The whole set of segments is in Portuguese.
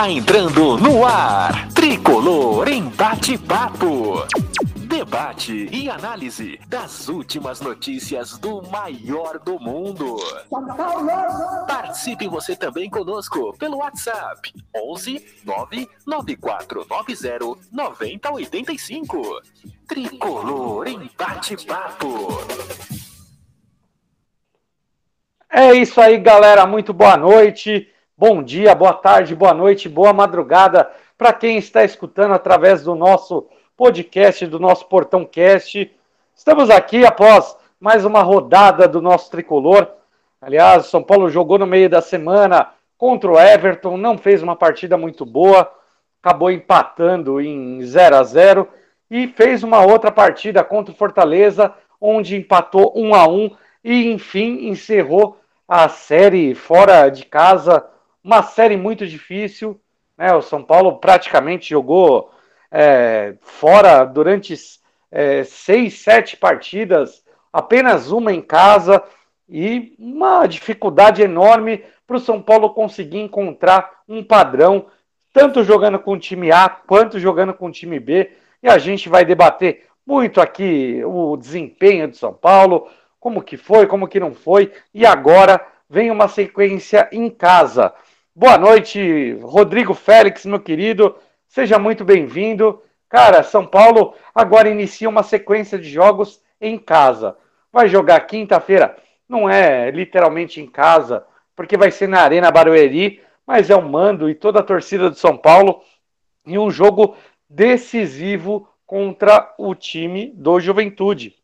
Está entrando no ar. Tricolor em bate-papo. Debate e análise das últimas notícias do maior do mundo. Participe você também conosco pelo WhatsApp 11 99490 9085. Tricolor em bate-papo. É isso aí, galera. Muito boa noite, bom dia, boa tarde, boa noite, boa madrugada para quem está escutando através do nosso podcast, do nosso Portão Cast. Estamos aqui após mais uma rodada do nosso tricolor. Aliás, São Paulo jogou no meio da semana contra o Everton, não fez uma partida muito boa, acabou empatando em 0 a 0 e fez uma outra partida contra o Fortaleza, onde empatou 1 a 1 e enfim encerrou a série fora de casa, uma série muito difícil. Né? O São Paulo praticamente jogou é, fora durante é, seis, sete partidas, apenas uma em casa e uma dificuldade enorme para o São Paulo conseguir encontrar um padrão, tanto jogando com o time A quanto jogando com o time B. E a gente vai debater muito aqui o desempenho do São Paulo, como que foi, como que não foi, e agora vem uma sequência em casa. Boa noite, Rodrigo Félix, meu querido. Seja muito bem-vindo. Cara, São Paulo agora inicia uma sequência de jogos em casa. Vai jogar quinta-feira, não é literalmente em casa, porque vai ser na Arena Barueri, mas é o mando e toda a torcida do São Paulo em um jogo decisivo contra o time do Juventude.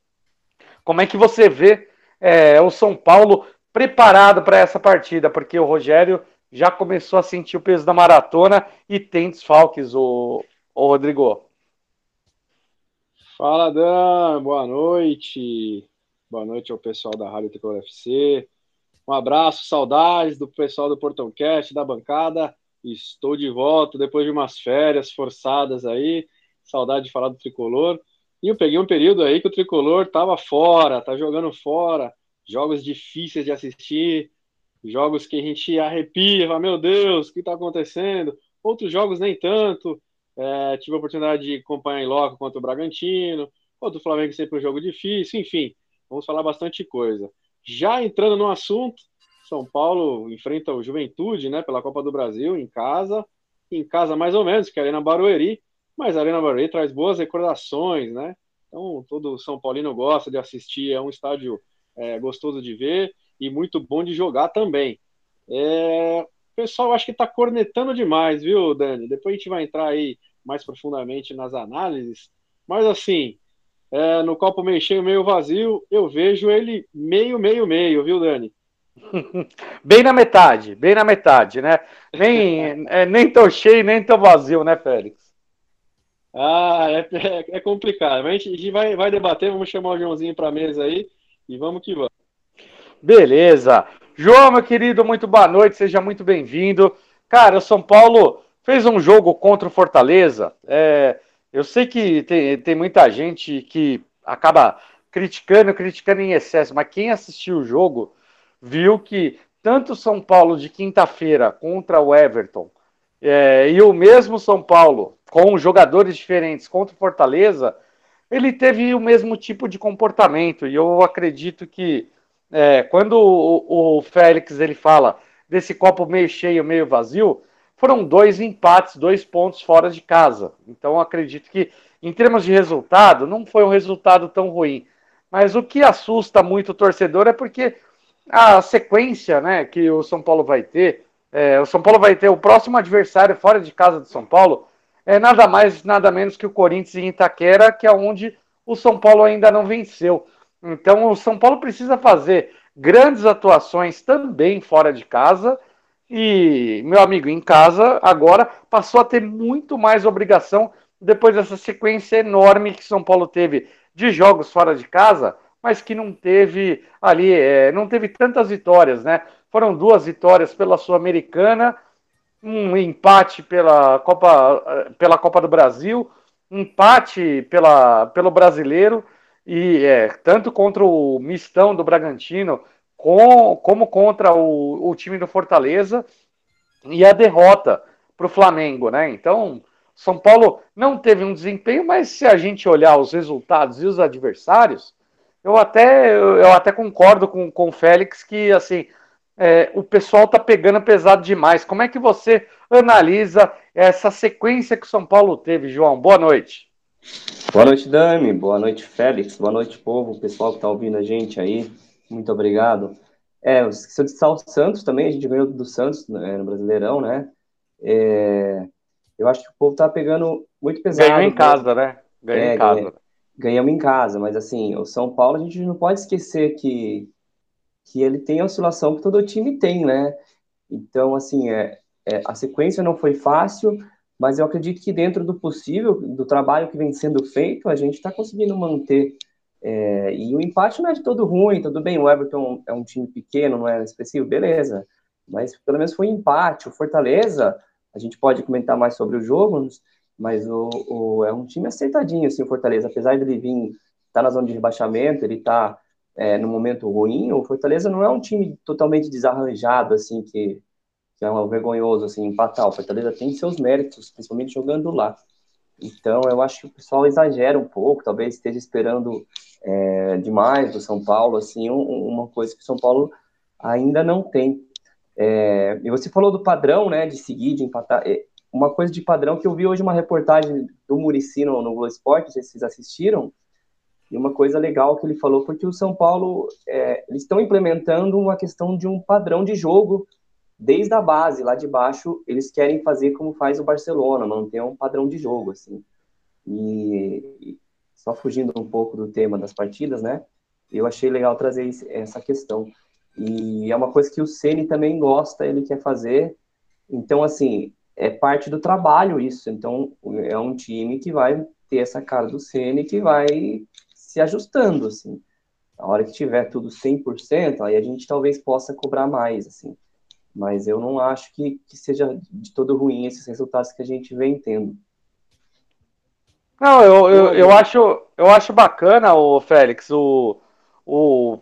Como é que você vê é, o São Paulo preparado para essa partida? Porque o Rogério já começou a sentir o peso da maratona e tem desfalques, o, o Rodrigo. Fala, Dan, boa noite. Boa noite ao pessoal da Rádio Tricolor FC. Um abraço, saudades do pessoal do Portão Cast, da bancada. Estou de volta depois de umas férias forçadas aí. Saudade de falar do Tricolor. E eu peguei um período aí que o Tricolor tava fora, tá jogando fora. Jogos difíceis de assistir, jogos que a gente arrepia, fala, meu Deus, o que está acontecendo? Outros jogos nem tanto. É, tive a oportunidade de acompanhar em loco contra o Bragantino, contra o Flamengo sempre um jogo difícil, enfim, vamos falar bastante coisa. Já entrando no assunto, São Paulo enfrenta o Juventude, né, pela Copa do Brasil, em casa, em casa mais ou menos, que é a Arena Barueri, mas a Arena Barueri traz boas recordações, né, então todo São Paulino gosta de assistir, é um estádio é, gostoso de ver, e muito bom de jogar também. É, o pessoal acho que está cornetando demais, viu, Dani? Depois a gente vai entrar aí mais profundamente nas análises, mas assim, é, no copo meio cheio, meio vazio, eu vejo ele meio, meio, meio, viu, Dani? bem na metade, bem na metade, né? Nem, é, nem tão cheio, nem tão vazio, né, Félix? Ah, é, é, é complicado. Mas a gente, a gente vai, vai debater, vamos chamar o Joãozinho para a mesa aí e vamos que vamos. Beleza. João, meu querido, muito boa noite, seja muito bem-vindo. Cara, o São Paulo fez um jogo contra o Fortaleza. É, eu sei que tem, tem muita gente que acaba criticando, criticando em excesso, mas quem assistiu o jogo viu que tanto o São Paulo de quinta-feira contra o Everton é, e o mesmo São Paulo com jogadores diferentes contra o Fortaleza, ele teve o mesmo tipo de comportamento. E eu acredito que é, quando o, o, Félix ele fala desse copo meio cheio, meio vazio, foram dois empates, dois pontos fora de casa. Então acredito que, em termos de resultado, não foi um resultado tão ruim. Mas o que assusta muito o torcedor é porque a sequência né, que o São Paulo vai ter, é, o São Paulo vai ter o próximo adversário fora de casa do São Paulo, é nada mais, nada menos que o Corinthians em Itaquera, que é onde o São Paulo ainda não venceu. Então, o São Paulo precisa fazer grandes atuações também fora de casa. E, meu amigo, em casa, agora passou a ter muito mais obrigação depois dessa sequência enorme que São Paulo teve de jogos fora de casa. mas que não teve ali, é, não teve tantas vitórias, né? Foram duas vitórias pela Sul-Americana, um empate pela Copa, pela Copa do Brasil, um empate pela, pelo Brasileiro, e é, tanto contra o Mistão do Bragantino, com, como contra o, o time do Fortaleza, e a derrota para o Flamengo, né? Então, São Paulo não teve um desempenho, mas se a gente olhar os resultados e os adversários, eu até, eu até concordo com, com o Félix que assim é, o pessoal tá pegando pesado demais. Como é que você analisa essa sequência que o São Paulo teve, João? Boa noite. Boa noite, Dami. Boa noite, Félix. Boa noite, povo, pessoal que está ouvindo a gente aí. Muito obrigado. É, eu esqueci de citar o Santos também, a gente ganhou do Santos né, no Brasileirão, né? É, eu acho que o povo tá pegando muito pesado. Ganhou em casa, né? Ganhou é, em casa. Ganha, ganhamos em casa, mas assim, o São Paulo a gente não pode esquecer que que ele tem a oscilação que todo time tem, né? Então, assim, é, é, a sequência não foi fácil, mas eu acredito que dentro do possível, do trabalho que vem sendo feito, a gente está conseguindo manter. É, e o empate não é de todo ruim, tudo bem, o Everton é um time pequeno, não é expressivo, beleza. Mas pelo menos foi um empate. O Fortaleza, a gente pode comentar mais sobre o jogo, mas o, o é um time acertadinho, assim, o Fortaleza. Apesar de ele vir, tá na zona de rebaixamento, ele tá é, no momento ruim, o Fortaleza não é um time totalmente desarranjado, assim, que, é um vergonhoso, assim, empatar. O Fortaleza tem seus méritos, principalmente jogando lá. Então, eu acho que o pessoal exagera um pouco, talvez esteja esperando é, demais do São Paulo, assim, um, uma coisa que o São Paulo ainda não tem. É, e você falou do padrão, né, de seguir, de empatar. É, uma coisa de padrão que eu vi hoje uma reportagem do Murici no, no Globo Esporte, se vocês assistiram, e uma coisa legal que ele falou, porque o São Paulo, é, eles estão implementando uma questão de um padrão de jogo desde a base, lá de baixo, eles querem fazer como faz o Barcelona, manter um padrão de jogo, assim. E, só fugindo um pouco do tema das partidas, né? Eu achei legal trazer essa questão. E é uma coisa que o Ceni também gosta, ele quer fazer. Então, assim, é parte do trabalho isso. Então, é um time que vai ter essa cara do Ceni que vai se ajustando, assim. A hora que tiver tudo 100%, aí a gente talvez possa cobrar mais, assim. Mas eu não acho que, que seja de todo ruim esses resultados que a gente vem tendo. Não, eu, eu, eu, acho, eu acho bacana, o Félix, o, o,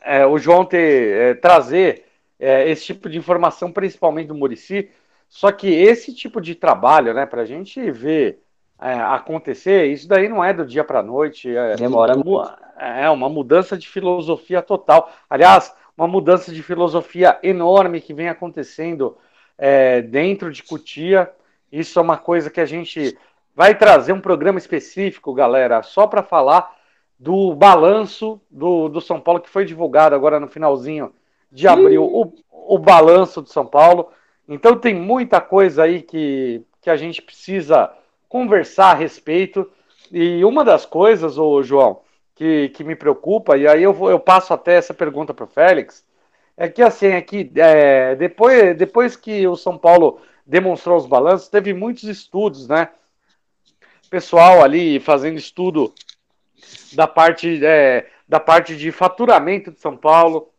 é, o João ter, é, trazer é, esse tipo de informação, principalmente do Murici. Só que esse tipo de trabalho, né, para a gente ver é, acontecer, isso daí não é do dia para a noite. É, Demora muito. É uma mudança de filosofia total. Aliás, uma mudança de filosofia enorme que vem acontecendo é, dentro de Cutia. Isso é uma coisa que a gente vai trazer um programa específico, galera, só para falar do balanço do, do São Paulo que foi divulgado agora no finalzinho de abril, o, o balanço do São Paulo. Então tem muita coisa aí que, que a gente precisa conversar a respeito. E uma das coisas, ô João, que, que me preocupa, e aí eu, vou, eu passo até essa pergunta para o Félix, é que assim, é que é, depois, depois que o São Paulo demonstrou os balanços, teve muitos estudos, né? Pessoal ali fazendo estudo da parte, é, da parte de faturamento de São Paulo,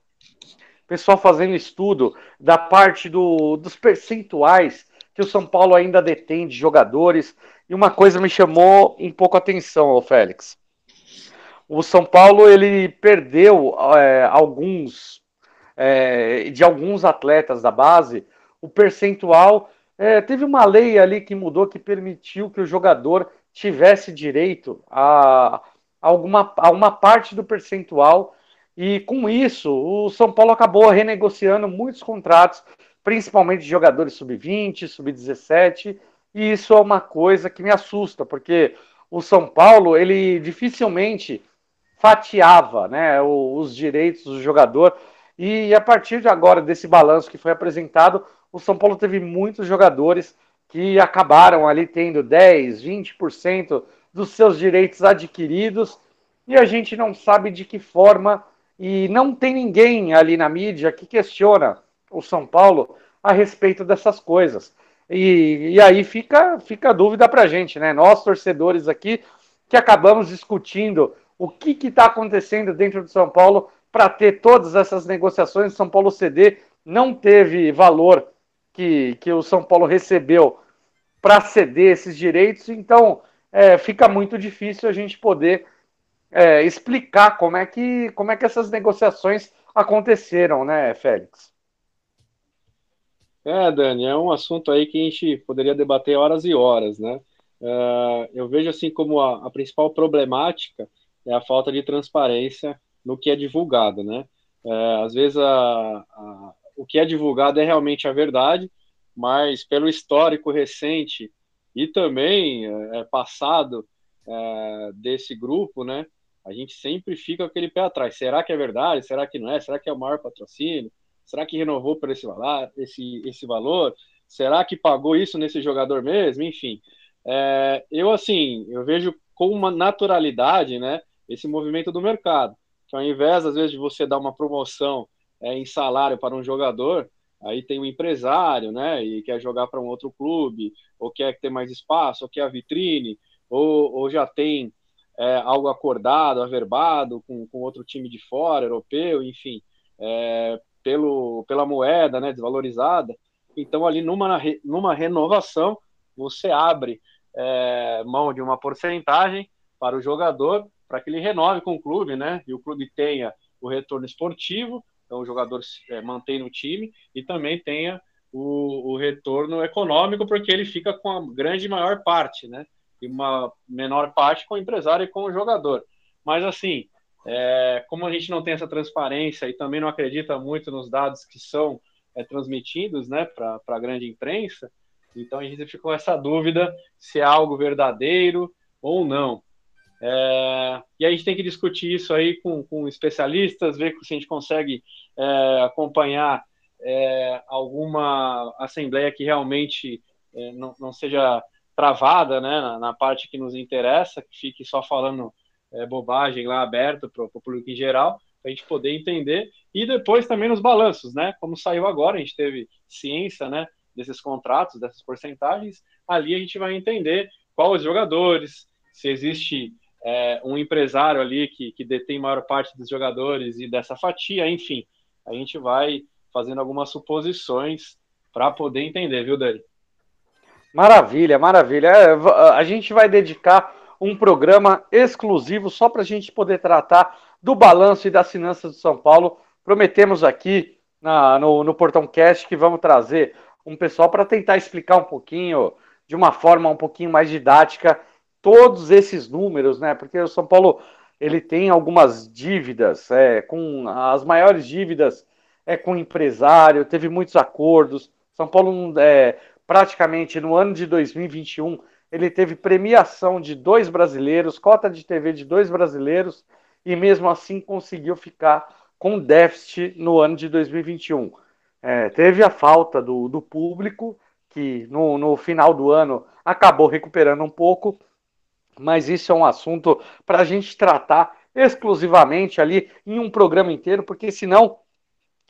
pessoal fazendo estudo da parte do, dos percentuais que o São Paulo ainda detém de jogadores. E uma coisa me chamou um pouco a atenção, Félix. O São Paulo ele perdeu é, alguns é, de alguns atletas da base. O percentual é, teve uma lei ali que mudou que permitiu que o jogador tivesse direito a, alguma a uma parte do percentual e com isso o São Paulo acabou renegociando muitos contratos, principalmente de jogadores sub-20, sub-17 e isso é uma coisa que me assusta, porque o São Paulo, ele dificilmente fatiava né, os direitos do jogador. E a partir de agora, desse balanço que foi apresentado, o São Paulo teve muitos jogadores que acabaram ali tendo 10, 20% dos seus direitos adquiridos, e a gente não sabe de que forma, e não tem ninguém ali na mídia que questiona o São Paulo a respeito dessas coisas. E, e aí fica, fica a dúvida para a gente, né? Nós, torcedores aqui, que acabamos discutindo o que está acontecendo dentro do São Paulo para ter todas essas negociações. São Paulo CD não teve valor que, que o São Paulo recebeu para ceder esses direitos, então é, fica muito difícil a gente poder é, explicar como é, que, como é que essas negociações aconteceram, né, Félix? É, Dani, é um assunto aí que a gente poderia debater horas e horas, né? Uh, eu vejo assim como a, a, principal problemática é a falta de transparência no que é divulgado, né? Uh, às vezes a, a, o que é divulgado é realmente a verdade, mas pelo histórico recente e também é, passado é, desse grupo, né? A gente sempre fica com aquele pé atrás. Será que é verdade? Será que não é? Será que é o maior patrocínio? Será que renovou por esse valor? Esse, esse valor? Será que pagou isso nesse jogador mesmo? Enfim, é, eu assim, eu vejo com uma naturalidade, né? Esse movimento do mercado, que ao invés às vezes de você dar uma promoção é, em salário para um jogador, aí tem um empresário, né, e quer jogar para um outro clube, ou quer ter mais espaço, ou quer a vitrine, ou, ou já tem é, algo acordado, averbado com, com outro time de fora, europeu, enfim, é, pelo, pela moeda, né, desvalorizada. Então, ali numa, numa renovação, você abre é, mão de uma porcentagem para o jogador, para que ele renove com o clube, né, e o clube tenha o retorno esportivo, então o jogador é, mantém no time e também tenha o, o, retorno econômico, porque ele fica com a grande maior parte, né? E uma menor parte com o empresário e com o jogador. Mas assim, é, como a gente não tem essa transparência e também não acredita muito nos dados que são é, transmitidos né, para a grande imprensa, então a gente ficou essa dúvida se é algo verdadeiro ou não. É, e a gente tem que discutir isso aí com, com especialistas, ver se a gente consegue é, acompanhar é, alguma assembleia que realmente é, não, não, seja travada né, na, na, parte que nos interessa, que fique só falando é, bobagem lá aberto para o público em geral, para a gente poder entender. E depois também nos balanços, né? Como saiu agora, a gente teve ciência né, desses contratos, dessas porcentagens, ali a gente vai entender quais os jogadores, se existe é, um empresário ali que, que detém maior parte dos jogadores e dessa fatia, enfim, a gente vai fazendo algumas suposições para poder entender, viu, Dani? Maravilha, maravilha. É, a gente vai dedicar um programa exclusivo só para a gente poder tratar do balanço e das finanças do São Paulo. Prometemos aqui na, no, no Portão Cast que vamos trazer um pessoal para tentar explicar um pouquinho, de uma forma um pouquinho mais didática, todos esses números, né? Porque o São Paulo ele tem algumas dívidas, é, com as maiores dívidas é com empresário, teve muitos acordos. São Paulo, é, praticamente no ano de 2021, ele teve premiação de dois brasileiros, cota de TV de dois brasileiros, e mesmo assim conseguiu ficar com déficit no ano de 2021. É, teve a falta do, do público, que no, no final do ano acabou recuperando um pouco, mas isso é um assunto para a gente tratar exclusivamente ali em um programa inteiro, porque senão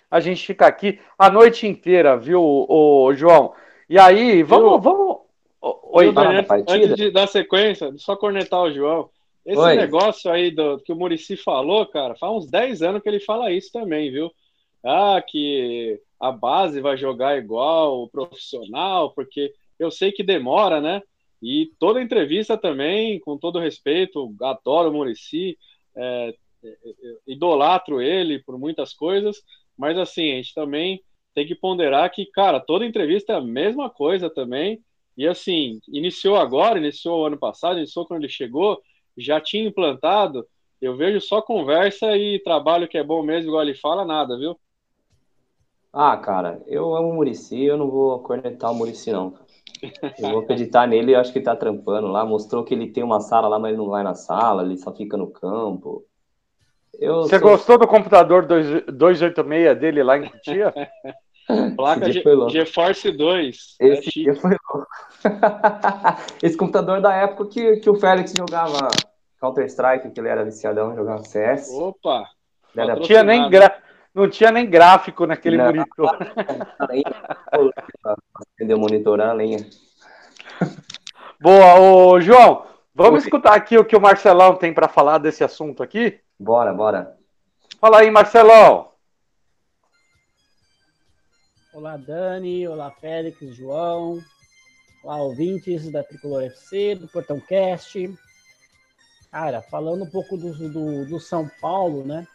a gente fica aqui a noite inteira, viu, o João? E aí, vamos, viu? vamos. Oi, Daniel, antes de dar sequência, só cornetar o João. Esse Oi. negócio aí do que o Murici falou, cara, faz uns 10 anos que ele fala isso também, viu? Ah, que a base vai jogar igual o profissional, porque eu sei que demora, né? E toda entrevista também, com todo respeito, adoro o Murici, é, é, é, idolatro ele por muitas coisas, mas assim, a gente também tem que ponderar que, cara, toda entrevista é a mesma coisa também. E assim, iniciou agora, iniciou ano passado, iniciou quando ele chegou, já tinha implantado. Eu vejo só conversa e trabalho que é bom mesmo, igual ele fala, nada, viu? Ah, cara, eu amo o Murici, eu não vou cornetar o Murici, não. Eu vou acreditar nele, eu acho que ele tá trampando lá. Mostrou que ele tem uma sala lá, mas ele não vai na sala, ele só fica no campo. Eu Você sou... gostou do computador 286 dele lá em Cutia? Placa Ge GeForce 2. Esse é dia foi louco. Esse computador da época que, que o Félix jogava Counter-Strike, que ele era viciadão, jogava CS. Opa! Não tinha, nem gra... não tinha nem gráfico naquele não, monitor. Acendeu o monitor a lenha. Boa, ô, João, Vamos escutar aqui o que o Marcelão tem para falar desse assunto aqui? Bora, bora. Fala aí, Marcelão. Olá, Dani. Olá, Félix, João. Olá, ouvintes da Tricolor FC, do Portão Cast. Cara, falando um pouco do, do, do São Paulo, né?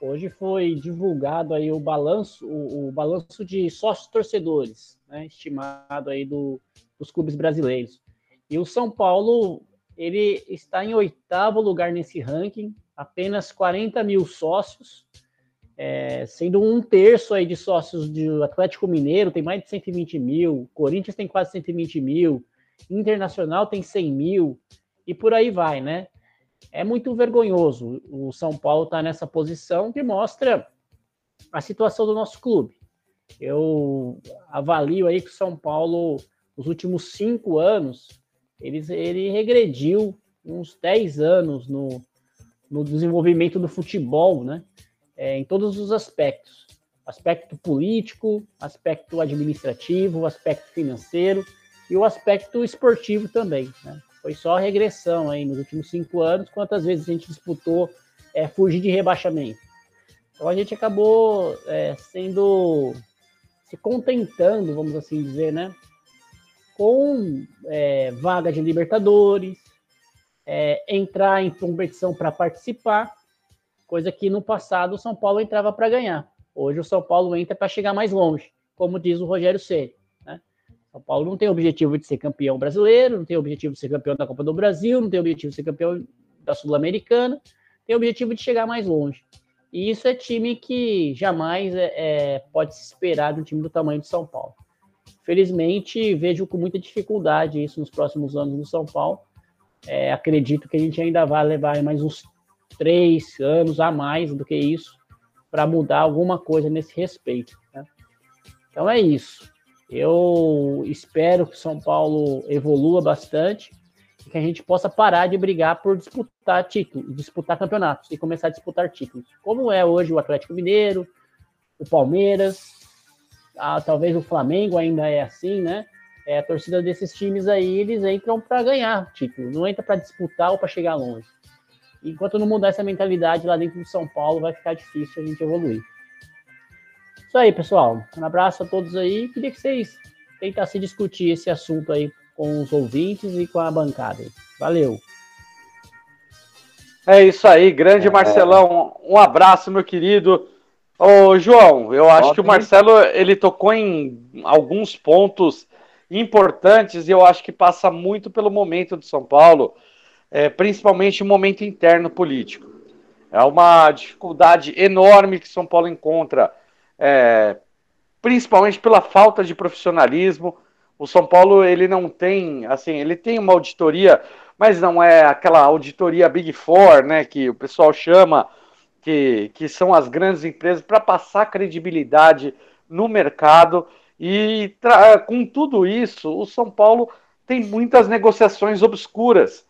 Hoje foi divulgado aí o balanço, o, o balanço de sócios torcedores, né? Estimado aí do, dos clubes brasileiros. E o São Paulo, ele está em oitavo lugar nesse ranking, apenas 40 mil sócios, é, sendo um terço aí de sócios do Atlético Mineiro, tem mais de 120 mil, Corinthians tem quase 120 mil, Internacional tem 100 mil, e por aí vai, né? É muito vergonhoso o São Paulo estar tá nessa posição que mostra a situação do nosso clube. Eu avalio aí que o São Paulo, nos últimos cinco anos, ele, ele regrediu uns 10 anos no, no desenvolvimento do futebol, né? É, em todos os aspectos. Aspecto político, aspecto administrativo, aspecto financeiro e o aspecto esportivo também. Né? Foi só regressão aí nos últimos cinco anos, quantas vezes a gente disputou é, fugir de rebaixamento. Então a gente acabou é, sendo se contentando, vamos assim dizer, né? Com é, vaga de Libertadores, é, entrar em competição para participar, coisa que no passado o São Paulo entrava para ganhar. Hoje o São Paulo entra para chegar mais longe, como diz o Rogério Ceni. São Paulo não tem objetivo de ser campeão brasileiro, não tem objetivo de ser campeão da Copa do Brasil, não tem objetivo de ser campeão da Sul-Americana, tem objetivo de chegar mais longe. E isso é time que jamais é, é, pode se esperar de um time do tamanho de São Paulo. Felizmente, vejo com muita dificuldade isso nos próximos anos no São Paulo, é, acredito que a gente ainda vai levar mais uns três anos a mais do que isso para mudar alguma coisa nesse respeito. Né? Então é isso. Eu espero que São Paulo evolua bastante e que a gente possa parar de brigar por disputar títulos, disputar campeonatos e começar a disputar títulos, como é hoje o Atlético Mineiro, o Palmeiras, ah, talvez o Flamengo ainda é assim, né? é, a torcida desses times aí, eles entram para ganhar título, não entra para disputar ou para chegar longe. Enquanto não mudar essa mentalidade lá dentro do São Paulo, vai ficar difícil a gente evoluir. Isso aí, pessoal. Um abraço a todos aí. Queria que vocês tentassem discutir esse assunto aí com os ouvintes e com a bancada. Valeu. É isso aí, grande é. Marcelão. Um abraço, meu querido. Ô, João, eu acho que o Marcelo ele tocou em alguns pontos importantes e eu acho que passa muito pelo momento de São Paulo, é, principalmente o momento interno político. É uma dificuldade enorme que São Paulo encontra, é, principalmente pela falta de profissionalismo. O São Paulo ele não tem, assim, ele tem uma auditoria, mas não é aquela auditoria Big Four, né, que o pessoal chama, que, que são as grandes empresas para passar credibilidade no mercado. E com tudo isso, o São Paulo tem muitas negociações obscuras,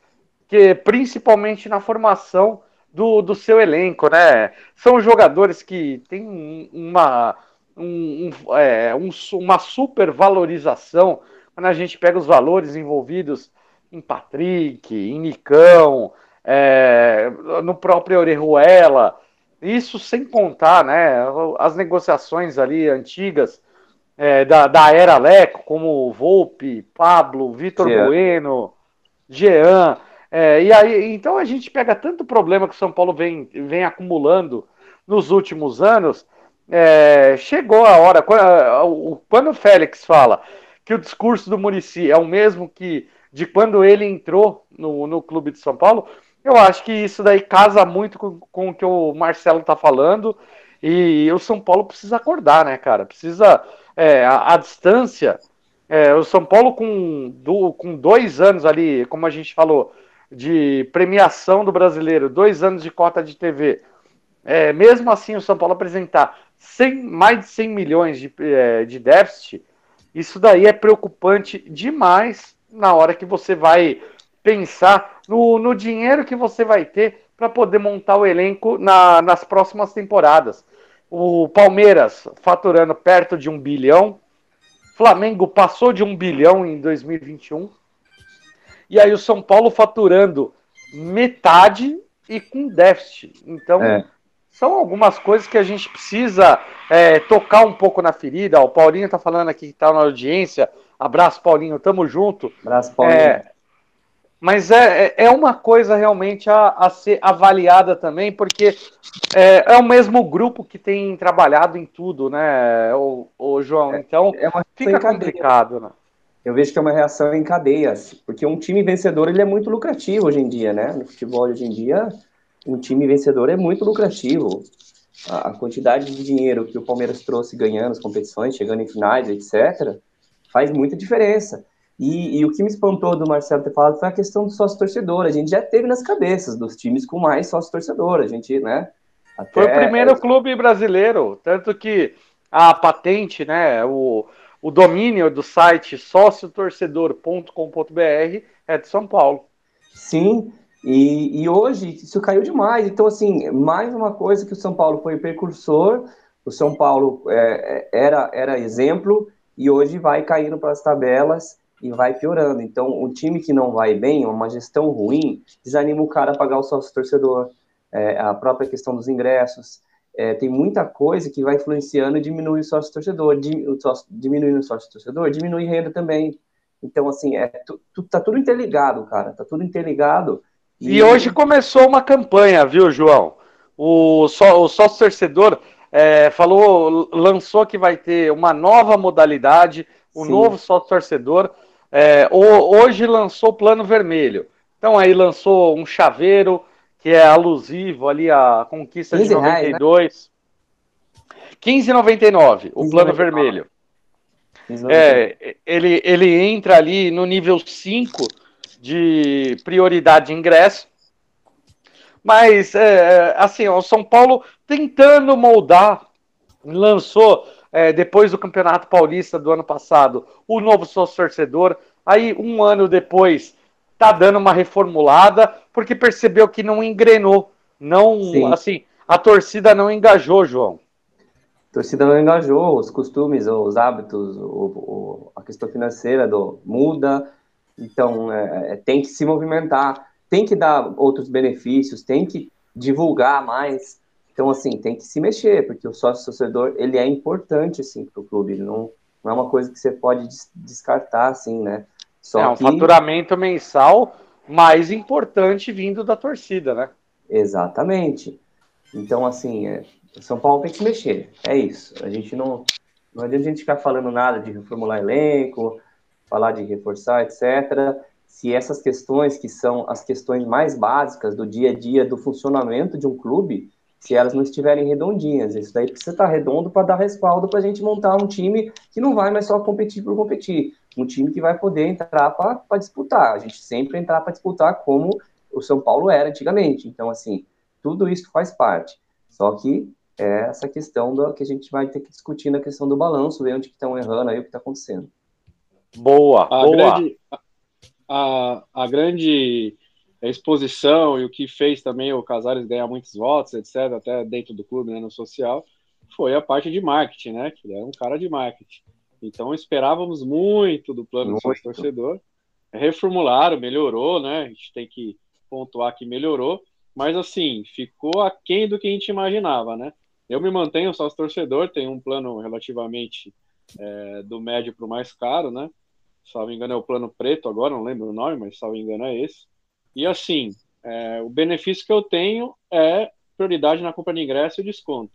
que principalmente na formação do, do seu elenco, né? São jogadores que têm uma, um, um, é, um, uma supervalorização quando a gente pega os valores envolvidos em Patrick, em Nicão, é, no próprio Orejuela, isso sem contar né, as negociações ali antigas é, da, da era Leco, como Volpe, Pablo, Vitor Bueno, Jean. É, e aí, então a gente pega tanto problema que o São Paulo vem, vem acumulando nos últimos anos. É, chegou a hora, quando o Félix fala que o discurso do Murici é o mesmo que de quando ele entrou no, no clube de São Paulo, eu acho que isso daí casa muito com, com o que o Marcelo está falando. E o São Paulo precisa acordar, né, cara? Precisa é, a, a, distância, é, o São Paulo com, do, com dois anos ali, como a gente falou, de premiação do brasileiro, dois anos de cota de TV, é, mesmo assim o São Paulo apresentar 100, mais de 100 milhões de, é, de déficit, isso daí é preocupante demais na hora que você vai pensar no, no dinheiro que você vai ter para poder montar o elenco na, nas próximas temporadas. O Palmeiras faturando perto de um bilhão. Flamengo passou de um bilhão em 2021. E aí o São Paulo faturando metade e com déficit. Então, É. são algumas coisas que a gente precisa é, tocar um pouco na ferida. O Paulinho tá falando aqui que tá na audiência. Abraço, Paulinho, tamo junto. Abraço, Paulinho. É, mas é, é- é uma coisa realmente a, a ser avaliada também, porque é, é o mesmo grupo que tem trabalhado em tudo, né, o, o João? Então É uma fica complicado, né? Eu vejo que é uma reação em cadeias, porque um time vencedor ele é muito lucrativo hoje em dia, né? No futebol hoje em dia, um time vencedor é muito lucrativo. A quantidade de dinheiro que o Palmeiras trouxe ganhando as competições, chegando em finais, etc., faz muita diferença. E, e o que me espantou do Marcelo ter falado foi a questão do sócio-torcedor. A gente já teve nas cabeças dos times com mais sócio-torcedor. A gente, né? Até, Foi o primeiro clube brasileiro, tanto que a patente, né, o, o domínio do site sóciotorcedor.com.br é de São Paulo. Sim, e, e hoje isso caiu demais. Então, assim, mais uma coisa que o São Paulo foi precursor, o São Paulo é, é, era, era exemplo, e hoje vai caindo para as tabelas e vai piorando. Então, o time que não vai bem, uma gestão ruim, desanima o cara a pagar o sócio torcedor, é, a própria questão dos ingressos. É, tem muita coisa que vai influenciando e diminui o sócio torcedor. O sócio- Diminuindo o sócio torcedor, diminui renda também. Então, assim, é, tu, tu- tá tudo interligado, cara. Tá tudo interligado. E hoje começou uma campanha, viu, João? O, só, o sócio torcedor é, falou, lançou que vai ter uma nova modalidade, o Sim. novo sócio torcedor. É, hoje lançou o plano vermelho. Então aí lançou um chaveiro que é alusivo ali à conquista de 15 reais, né? 92. 15,99 o 15,99. plano vermelho. É, ele, ele entra ali no nível 5 de prioridade de ingresso. Mas, é, assim, o São Paulo tentando moldar, lançou, é, depois do Campeonato Paulista do ano passado, o novo sócio torcedor. Aí, um ano depois, tá dando uma reformulada, porque percebeu que não engrenou. Não, Sim. assim, a torcida não engajou, João. A torcida não engajou, os costumes, os hábitos, o- o- a questão financeira do, muda, então é, é, tem que se movimentar, tem que dar outros benefícios, tem que divulgar mais. Então, assim, tem que se mexer, porque o sócio torcedor ele é importante assim, para o clube, não, não é uma coisa que você pode des- descartar, assim, né? Só é um que, faturamento mensal mais importante vindo da torcida, né? Exatamente. Então, assim, é, São Paulo tem que se mexer. É isso. A gente não. Não adianta a gente ficar falando nada de reformular elenco, falar de reforçar, etc. Se essas questões, que são as questões mais básicas do dia a dia do funcionamento de um clube, se elas não estiverem redondinhas, isso daí precisa estar redondo para dar respaldo para a gente montar um time que não vai mais só competir por competir, um time que vai poder entrar para disputar. A gente sempre entrar para disputar como o São Paulo era antigamente. Então, assim, tudo isso faz parte. Só que é essa questão do, que a gente vai ter que discutir na questão do balanço, ver onde que estão errando aí, o que está acontecendo. Boa, a boa. grande, a, a grande exposição e o que fez também o Casares ganhar muitos votos, etc., até dentro do clube, né, no social, foi a parte de marketing, né? Que ele era um cara de marketing. Então esperávamos muito do plano do Muito. torcedor. Reformularam, melhorou, né? A gente tem que pontuar que melhorou, mas assim, ficou aquém do que a gente imaginava, né? Eu me mantenho sócio torcedor, tenho um plano relativamente é, do médio para o mais caro, né? Me engano é o plano preto agora, não lembro o nome, mas me engano é esse. E assim, é, o benefício que eu tenho é prioridade na compra de ingresso e desconto.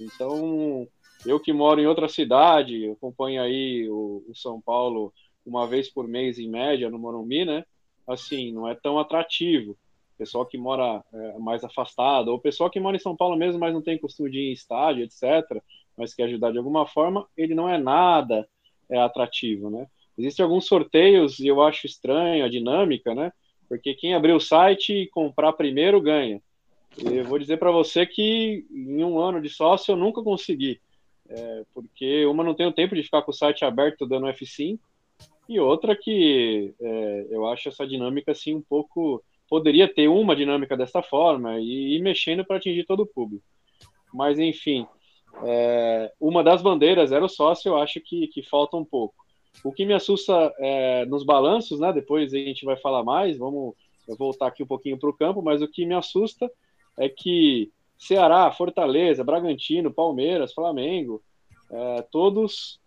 Então, eu que moro em outra cidade, acompanho aí o, o São Paulo uma vez por mês em média no Morumbi, né? Assim, não é tão atrativo. Pessoal que mora é, mais afastado, ou pessoal que mora em São Paulo mesmo, mas não tem costume de ir em estádio, etc., mas quer ajudar de alguma forma, ele não é nada é, atrativo, né? Existem alguns sorteios e eu acho estranho a dinâmica, né? Porque quem abrir o site e comprar primeiro ganha. E eu vou dizer para você que em um ano de sócio eu nunca consegui, é, porque uma não tenho tempo de ficar com o site aberto dando F5 e outra que é, eu acho essa dinâmica assim um pouco poderia ter uma dinâmica dessa forma e ir mexendo para atingir todo o público. Mas enfim, é, uma das bandeiras era o sócio, eu acho que, que falta um pouco. O que me assusta é, nos balanços, né? Depois a gente vai falar mais, vamos voltar aqui um pouquinho para o campo, mas o que me assusta é que Ceará, Fortaleza, Bragantino, Palmeiras, Flamengo, é, todos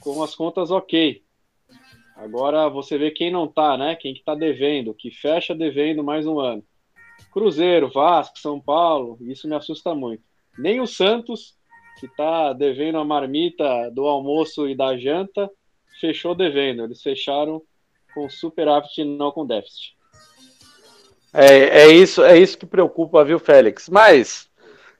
com as contas ok. Agora você vê quem não tá, né? Quem que tá devendo, que fecha devendo mais um ano. Cruzeiro, Vasco, São Paulo, isso me assusta muito. Nem o Santos, que tá devendo a marmita do almoço e da janta, fechou devendo. Eles fecharam com superávit e não com déficit. É, é, isso, é isso que preocupa, viu, Félix? Mas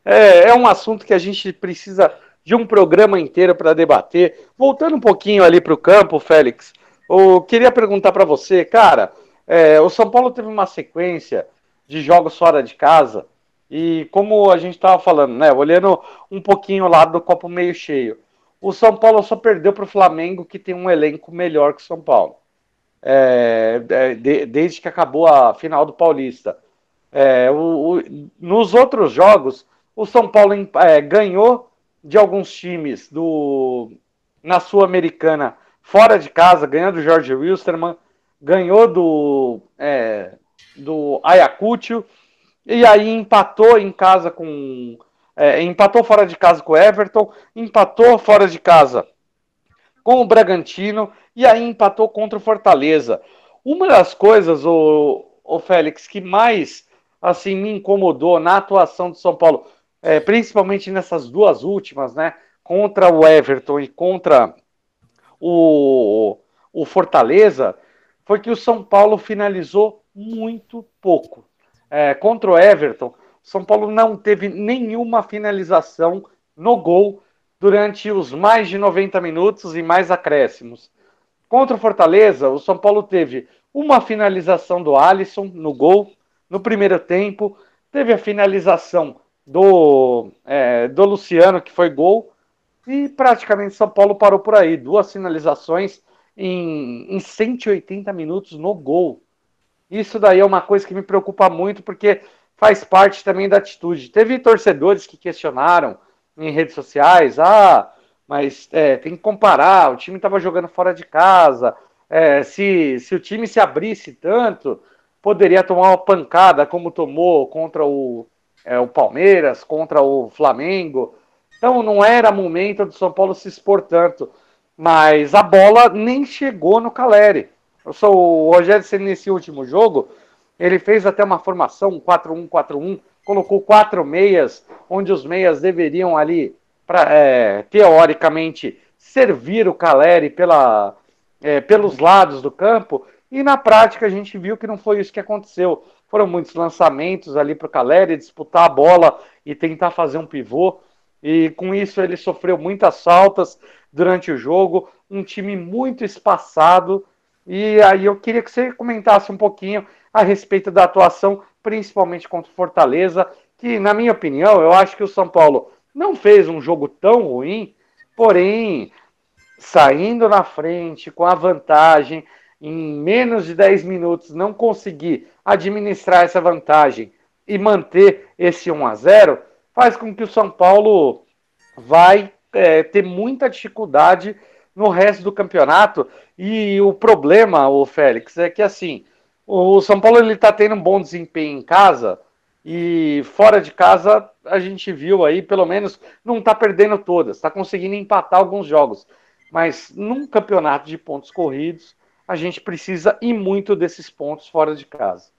é, é um assunto que a gente precisa de um programa inteiro para debater. Voltando um pouquinho ali para o campo, Félix, eu queria perguntar para você, cara, é, o São Paulo teve uma sequência de jogos fora de casa e como a gente estava falando, né, olhando um pouquinho o lado do copo meio cheio, o São Paulo só perdeu para o Flamengo, que tem um elenco melhor que o São Paulo. É, de, desde que acabou a final do Paulista. É, o, o, nos outros jogos, o São Paulo é, ganhou de alguns times do, na Sul-Americana fora de casa, ganhou do Jorge Wilstermann, ganhou do, é, do Ayacucho, e aí empatou em casa com é, empatou fora de casa com o Everton, empatou fora de casa com o Bragantino e aí empatou contra o Fortaleza. Uma das coisas, o, o Félix, que mais assim me incomodou na atuação do São Paulo, é, principalmente nessas duas últimas, né, contra o Everton e contra o, o Fortaleza, foi que o São Paulo finalizou muito pouco. É, contra o Everton, são Paulo não teve nenhuma finalização no gol durante os mais de 90 minutos e mais acréscimos. Contra o Fortaleza, o São Paulo teve uma finalização do Alisson no gol no primeiro tempo, teve a finalização do, é, do Luciano, que foi gol, e praticamente São Paulo parou por aí. Duas finalizações em, em 180 minutos no gol. Isso daí é uma coisa que me preocupa muito, porque faz parte também da atitude. Teve torcedores que questionaram em redes sociais, ah, mas é, tem que comparar, o time estava jogando fora de casa, é, se, se o time se abrisse tanto, poderia tomar uma pancada como tomou contra o, é, o Palmeiras, contra o Flamengo. Então não era momento do São Paulo se expor tanto. Mas a bola nem chegou no Caleri. Eu sou o Rogério nesse último jogo, ele fez até uma formação 4-1-4-1, colocou quatro meias, onde os meias deveriam ali, pra, é, teoricamente, servir o Caleri pela, é, pelos lados do campo, e na prática a gente viu que não foi isso que aconteceu. Foram muitos lançamentos ali para o Caleri disputar a bola e tentar fazer um pivô. E com isso ele sofreu muitas faltas durante o jogo, um time muito espaçado. E aí eu queria que você comentasse um pouquinho a respeito da atuação, principalmente contra o Fortaleza, que, na minha opinião, eu acho que o São Paulo não fez um jogo tão ruim, porém, saindo na frente, com a vantagem, em menos de 10 minutos, não conseguir administrar essa vantagem e manter esse 1 a 0 faz com que o São Paulo vai é, ter muita dificuldade no resto do campeonato. E o problema, o Félix, é que assim, o São Paulo ele está tendo um bom desempenho em casa e fora de casa a gente viu aí, pelo menos, não está perdendo todas, está conseguindo empatar alguns jogos. Mas num campeonato de pontos corridos, a gente precisa ir muito desses pontos fora de casa.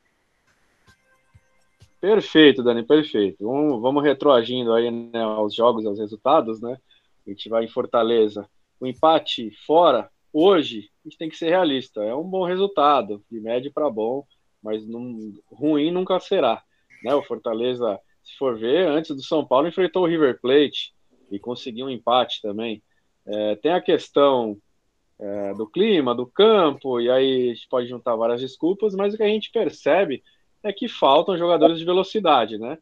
Perfeito, Dani, perfeito. Vamos, vamos retroagindo aí né, aos jogos, aos resultados, né? A gente vai em Fortaleza. O empate fora hoje a gente tem que ser realista. É um bom resultado, de médio para bom, mas não, ruim nunca será. Né? O Fortaleza, se for ver, antes do São Paulo enfrentou o River Plate e conseguiu um empate também. É, tem a questão é, do clima, do campo, e aí a gente pode juntar várias desculpas, mas o que a gente percebe é que faltam jogadores de velocidade, né?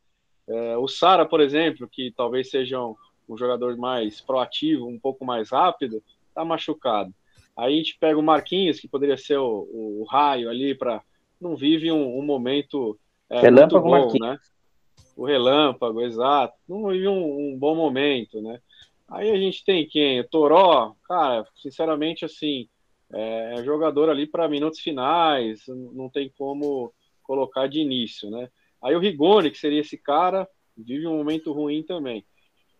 É, o Sara, por exemplo, que talvez seja um, jogador mais proativo, um pouco mais rápido, está machucado. Aí a gente pega o Marquinhos, que poderia ser o, o, raio ali, para não vive um, um momento é, relâmpago bom, né? O relâmpago, exato. Não vive um, um, bom momento, né? Aí a gente tem quem? O Toró, cara, sinceramente, assim, é, é jogador ali para minutos finais, não tem como colocar de início, né? Aí o Rigoni, que seria esse cara, vive um momento ruim também.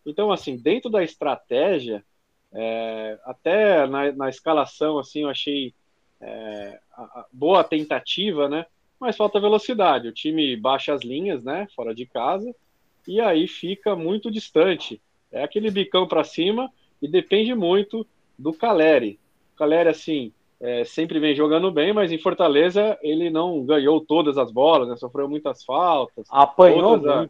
Então, assim, dentro da estratégia, é, até na, na, escalação, assim, eu achei é, a, a boa tentativa, né? Mas falta velocidade. O time baixa as linhas, né? Fora de casa, e aí fica muito distante. É aquele bicão para cima e depende muito do Caleri. O Caleri, assim, é, sempre vem jogando bem, mas em Fortaleza ele não ganhou todas as bolas, né? sofreu muitas faltas. Apanhou outras,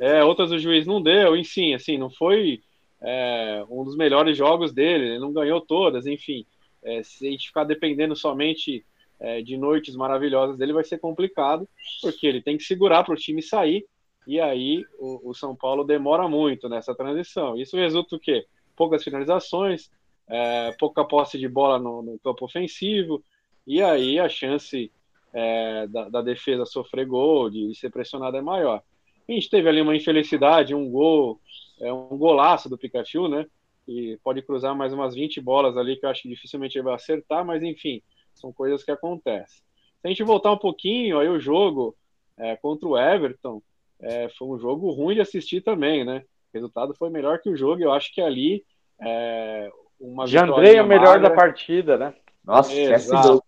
é, outras o juiz não deu, enfim, assim, não foi é, um dos melhores jogos dele, ele não ganhou todas, enfim. É, se a gente ficar dependendo somente é, de noites maravilhosas dele, vai ser complicado, porque ele tem que segurar para o time sair, e aí o, o, São Paulo demora muito nessa transição. Isso resulta o quê? Poucas finalizações, é, pouca posse de bola no, no, campo ofensivo, e aí a chance é, da, da, defesa sofrer gol, de ser pressionada é maior. A gente teve ali uma infelicidade, um gol, é, um golaço do Pikachu, né? E pode cruzar mais umas 20 bolas ali que eu acho que dificilmente ele vai acertar, mas enfim, são coisas que acontecem. Se a gente voltar um pouquinho, aí o jogo é, contra o Everton é, foi um jogo ruim de assistir também, né? O resultado foi melhor que o jogo, eu acho que ali é, uma Jandrei é o melhor magra... da partida, né? Nossa, Exato.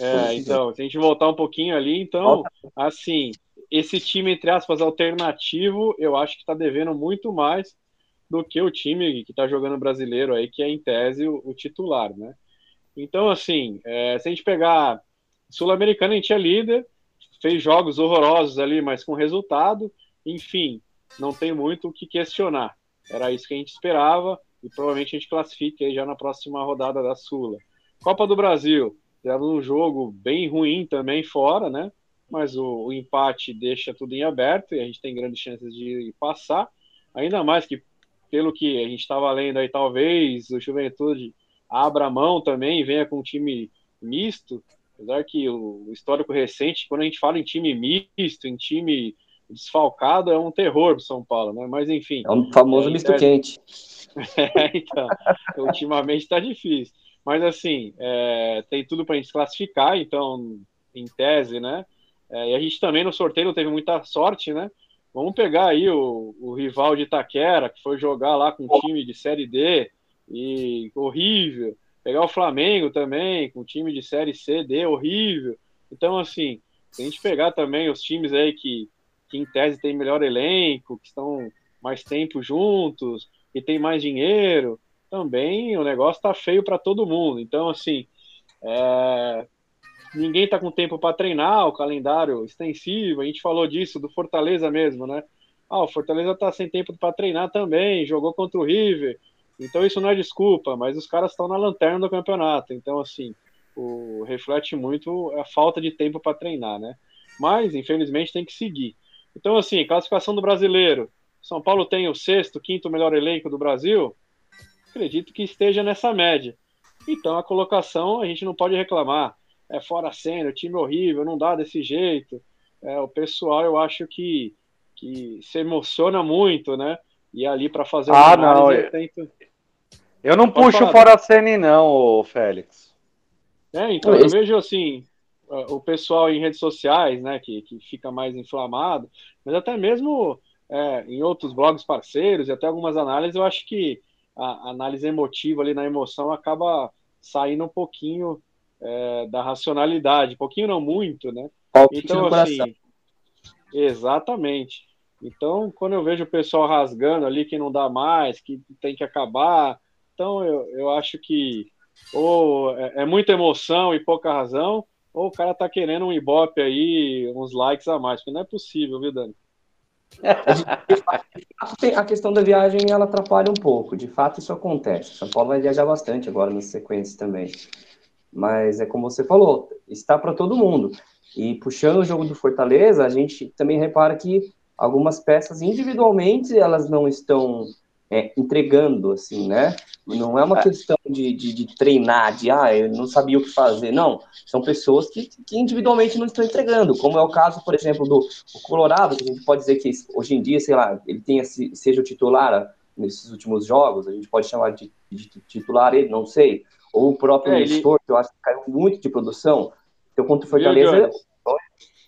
É, então, se a gente voltar um pouquinho ali, então, assim, esse time, entre aspas, alternativo, eu acho que está devendo muito mais do que o time que está jogando brasileiro aí, que é em tese o, o titular, né? Então, assim, é, se a gente pegar Sul-Americana, a gente é líder, fez jogos horrorosos ali, mas com resultado, enfim, não tem muito o que questionar. Era isso que a gente esperava e provavelmente a gente classifique aí já na próxima rodada da Sula. Copa do Brasil, tivemos um jogo bem ruim também fora, né? Mas o, o empate deixa tudo em aberto e a gente tem grandes chances de passar. Ainda mais que, pelo que a gente estava lendo aí, talvez o Juventude abra mão também e venha com um time misto. Apesar que o histórico recente, quando a gente fala em time misto, em time desfalcado, é um terror para São Paulo, né? Mas enfim. É um famoso é, misto é... quente. É, então, ultimamente está difícil. Mas assim, é, tem tudo para a gente classificar, então, em tese, né? É, e a gente também no sorteio não teve muita sorte, né? Vamos pegar aí o, o rival de Itaquera, que foi jogar lá com um time de Série D e horrível. Pegar o Flamengo também, com time de Série C, D, horrível. Então, assim, se a gente pegar também os times aí que, que em tese tem melhor elenco, que estão mais tempo juntos, e tem mais dinheiro, também o negócio tá feio para todo mundo. Então, assim, é... ninguém tá com tempo para treinar, o calendário extensivo, a gente falou disso, do Fortaleza mesmo, né? Ah, o Fortaleza tá sem tempo para treinar também, jogou contra o River, então isso não é desculpa, mas os caras estão na lanterna do campeonato, então, assim, o... reflete muito a falta de tempo para treinar, né? Mas, infelizmente, tem que seguir. Então, assim, classificação do brasileiro, são Paulo tem o sexto, quinto melhor elenco do Brasil? Acredito que esteja nessa média. Então a colocação a gente não pode reclamar. É fora cena, o time horrível, não dá desse jeito. É, o pessoal eu acho que, que se emociona muito, né? E ali para fazer ah, não, eu, tento... eu não pode puxo falar, fora a cena não, Félix. É, então eu vejo assim, o pessoal em redes sociais, né, que, que fica mais inflamado, mas até mesmo é, em outros blogs parceiros e até algumas análises, eu acho que a análise emotiva ali na emoção acaba saindo um pouquinho é, da racionalidade, pouquinho não muito, né? Então, assim, exatamente. Então, quando eu vejo o pessoal rasgando ali que não dá mais, que tem que acabar, então eu, eu acho que ou é, é muita emoção e pouca razão, ou o cara tá querendo um ibope aí, uns likes a mais, porque não é possível, viu, Dani? A questão da viagem ela atrapalha um pouco, de fato isso acontece. São Paulo vai viajar bastante agora nas sequências também. Mas é como você falou, está para todo mundo. E puxando o jogo do Fortaleza, a gente também repara que algumas peças individualmente elas não estão é, entregando, assim, né? Não é uma é. questão de, de, de, treinar, de, ah, eu não sabia o que fazer. Não, são pessoas que, que individualmente não estão entregando, como é o caso, por exemplo, do Colorado, que a gente pode dizer que hoje em dia, sei lá, ele tenha, seja o titular nesses últimos jogos, a gente pode chamar de, de titular ele, não sei. Ou o próprio É, ele- Nestor, que eu acho que caiu muito de produção. Então, contra o Fortaleza?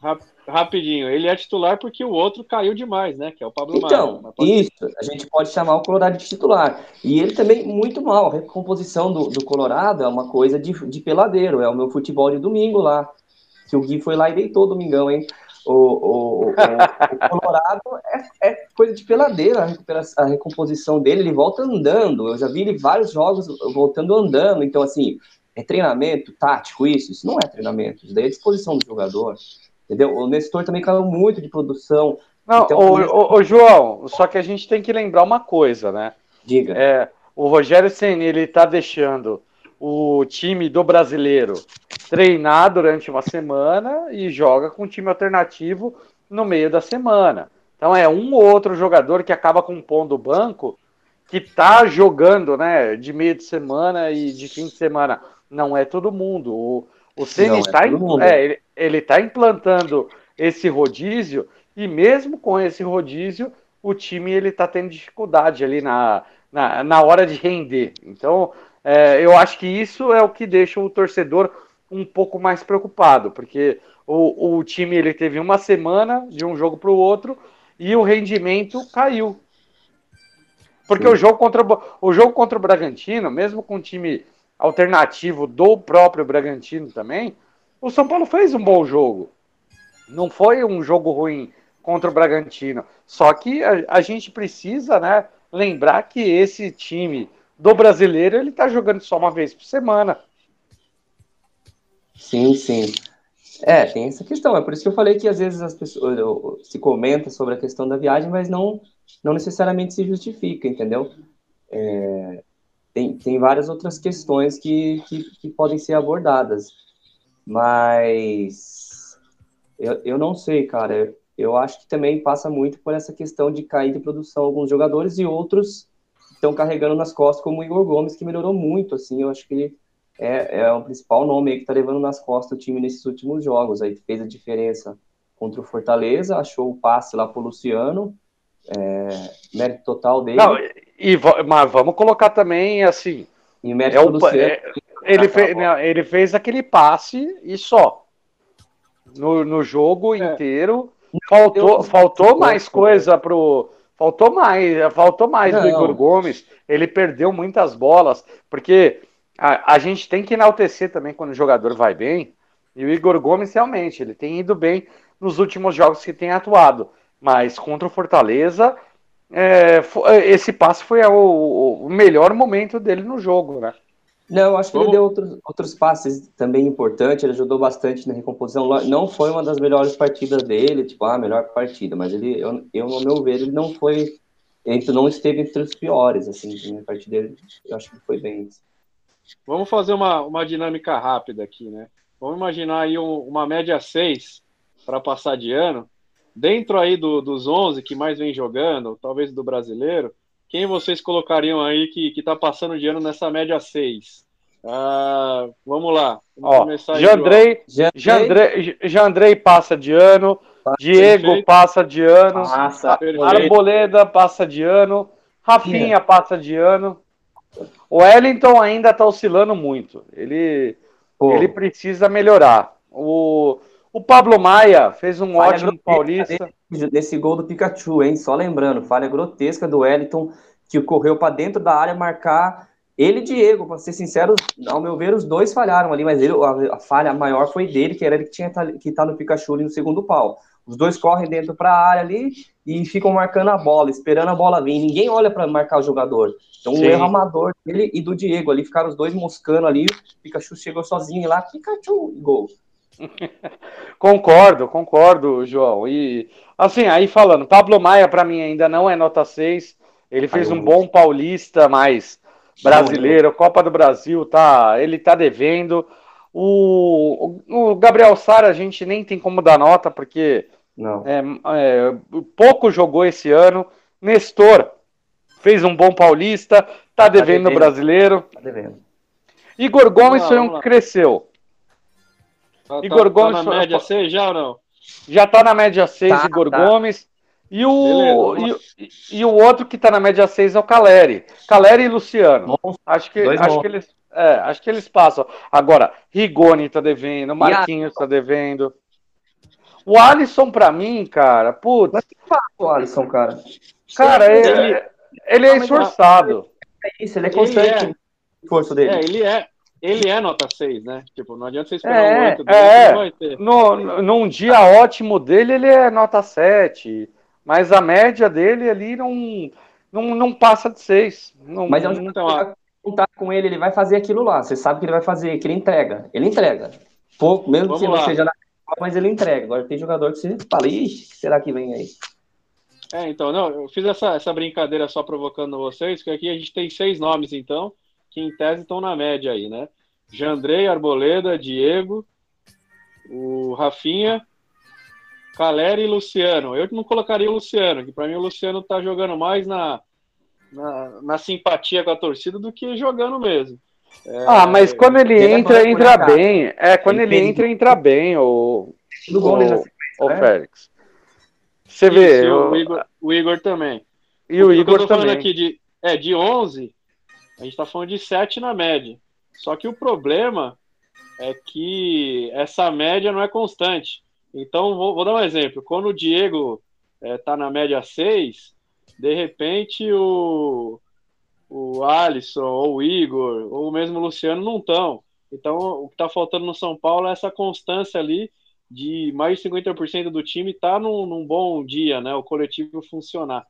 Rap- Rapidinho, ele é titular porque o outro caiu demais, né? Que é o Pablo. Então, pode- isso, a gente pode chamar o Colorado de titular. E ele também muito mal. A recomposição do, do Colorado é uma coisa de, de peladeiro, é o meu futebol de domingo lá. Que o Gui foi lá e deitou domingão, hein? O, o, o, o Colorado é, é coisa de peladeiro, a, a recomposição dele, ele volta andando. Eu já vi ele vários jogos voltando andando. Então, assim, é treinamento tático isso? Isso não é treinamento, isso daí é disposição do jogador. Entendeu? O Nestor também caiu muito de produção. Não, Então, ô, por isso- ô, ô, João, só que a gente tem que lembrar uma coisa, né? Diga. É, o Rogério Ceni ele tá deixando o time do brasileiro treinar durante uma semana e joga com um time alternativo no meio da semana. Então é um ou outro jogador que acaba compondo o banco que tá jogando, né, de meio de semana e de fim de semana. Não é todo mundo. O, o Ceni é tá, é, ele, ele tá implantando esse rodízio e mesmo com esse rodízio o time ele tá tendo dificuldade ali na, na, na hora de render. Então, é, eu acho que isso é o que deixa o torcedor um pouco mais preocupado, porque o, o time ele teve uma semana de um jogo para o outro e o rendimento caiu. Porque Sim. o jogo, contra, o o jogo contra o Bragantino, mesmo com um time alternativo do próprio Bragantino também, o São Paulo fez um bom jogo. Não foi um jogo ruim contra o Bragantino. Só que a, a gente precisa, né, lembrar que esse time do brasileiro ele tá jogando só uma vez por semana. Sim, sim. É, tem essa questão. É por isso que eu falei que às vezes as pessoas se comenta sobre a questão da viagem, mas não, não necessariamente se justifica, entendeu? É, tem, tem várias outras questões que, que, que podem ser abordadas, mas eu, eu não sei, cara. Eu acho que também passa muito por essa questão de cair de produção alguns jogadores e outros estão carregando nas costas, como o Igor Gomes, que melhorou muito, assim, eu acho que ele é, é o principal nome aí que tá levando nas costas o time nesses últimos jogos. Aí fez a diferença contra o Fortaleza, achou o passe lá pro Luciano, é, mérito total dele. Não, e, mas vamos colocar também assim, e mérito é do o, Luciano. é- ele, fez, não, ele fez aquele passe e só. No, no jogo É. inteiro. Faltou, faltou mais coisa pro. Faltou mais, faltou mais do Não. Igor Gomes. Ele perdeu muitas bolas, porque a, a gente tem que enaltecer também quando o jogador vai bem. E o Igor Gomes realmente, ele tem ido bem nos últimos jogos que tem atuado. Mas contra o Fortaleza, é, esse passe foi o, o melhor momento dele no jogo, né? Não, eu acho que ele deu outros, outros passes também importantes, ele ajudou bastante na recomposição. Não foi uma das melhores partidas dele, tipo, ah, melhor partida, mas ele, eu, eu ao meu ver, ele não foi, ele não esteve entre os piores, assim, na partida dele, eu acho que foi bem. Vamos fazer uma, uma dinâmica rápida aqui, né? Vamos imaginar aí um- uma média 6 para passar de ano. Dentro aí do- dos 11 que mais vem jogando, talvez do brasileiro, quem vocês colocariam aí que, que tá passando de ano nessa média 6? Ah, vamos lá. Vamos Ó, começar aí, João. Jandrei, Já, Jandrei, Jandrei passa de ano, Diego Perfeito. passa de ano, Passa. Arboleda passa de ano, Rafinha passa de ano. O Wellington ainda tá oscilando muito. Ele, pô, ele precisa melhorar. O, o Pablo Maia fez um Falha ótimo paulista. nesse gol do Pikachu, hein? Só lembrando, falha grotesca do Wellington, que correu para dentro da área marcar ele e Diego, para ser sincero, ao meu ver, os dois falharam ali, mas ele, a, a falha maior foi dele, que era ele que tinha tá- que tá no Pikachu ali no segundo pau. Os dois correm dentro para a área ali e ficam marcando a bola, esperando a bola vir. Ninguém olha para marcar o jogador. Então, um Sim. erro amador dele e do Diego ali, ficaram os dois moscando ali. O Pikachu chegou sozinho lá, Pikachu, gol. Concordo, concordo, João. E assim, aí falando, Pablo Maia para mim ainda não é nota 6. Ele fez Caiu um bom paulista, mas brasileiro, Copa do Brasil, tá, ele tá devendo. O, o Gabriel Sara a gente nem tem como dar nota porque Não. é, é, pouco jogou esse ano. Nestor fez um bom paulista, tá devendo no devendo. brasileiro. Tá devendo. Igor Gomes lá, foi um que cresceu. Tá, tá- Igor tá Gomes na foi- média 6 já ou não? Já tá na média 6, Tá, Igor tá. Gomes. E o, e, e o outro que tá na média 6 é o Caleri. Caleri e Luciano. Monstro. Acho que, acho que eles. É, acho que eles passam. Agora, Rigoni tá devendo, Marquinhos tá devendo. O Alisson, pra mim, cara, putz. Mas que fala o Alisson, cara? Cara, ele, ele é esforçado. É isso, ele é constante. Ele o esforço dele. É, ele é, ele é nota 6, né? Tipo, não adianta você esperar É, um 8 dele, é. não vai ter. No, num dia ótimo dele, ele é nota 7. Mas a média dele ali não, não, não passa de 6. Não, Mas é um não- Então, que vai contar com ele, ele vai fazer aquilo lá. Você sabe que ele vai fazer, que ele entrega. Ele entrega. Pouco, mesmo Vamos que não lá. seja na mas ele entrega. Agora tem jogador que você fala, ixi, será que vem aí? É, então, não, eu fiz essa, essa brincadeira só provocando vocês, porque aqui a gente tem seis nomes, então, que em tese estão na média aí, né? Jandrei, Arboleda, Diego, o Rafinha, Caleri e Luciano. Eu não colocaria o Luciano, que para mim o Luciano tá jogando mais na, na, na simpatia com a torcida do que jogando mesmo. É, Ah, mas quando ele Ele entra, agora entra conectado. bem. É, quando Ele ele entra, entra bem, o, o, o né? Félix. Você isso, vê, o, o- Igor, o Igor também. e o que eu Igor tô falando também. aqui de, é, de 11, a gente tá falando de 7 na média. Só que o problema é que essa média não é constante. Então, vou, vou dar um exemplo. Quando o Diego é, tá na média 6, de repente o, o Alisson, ou o Igor, ou mesmo o Luciano não estão. Então, o que tá faltando no São Paulo é essa constância ali de mais de 50% do time tá num, num bom dia, né? O coletivo funcionar.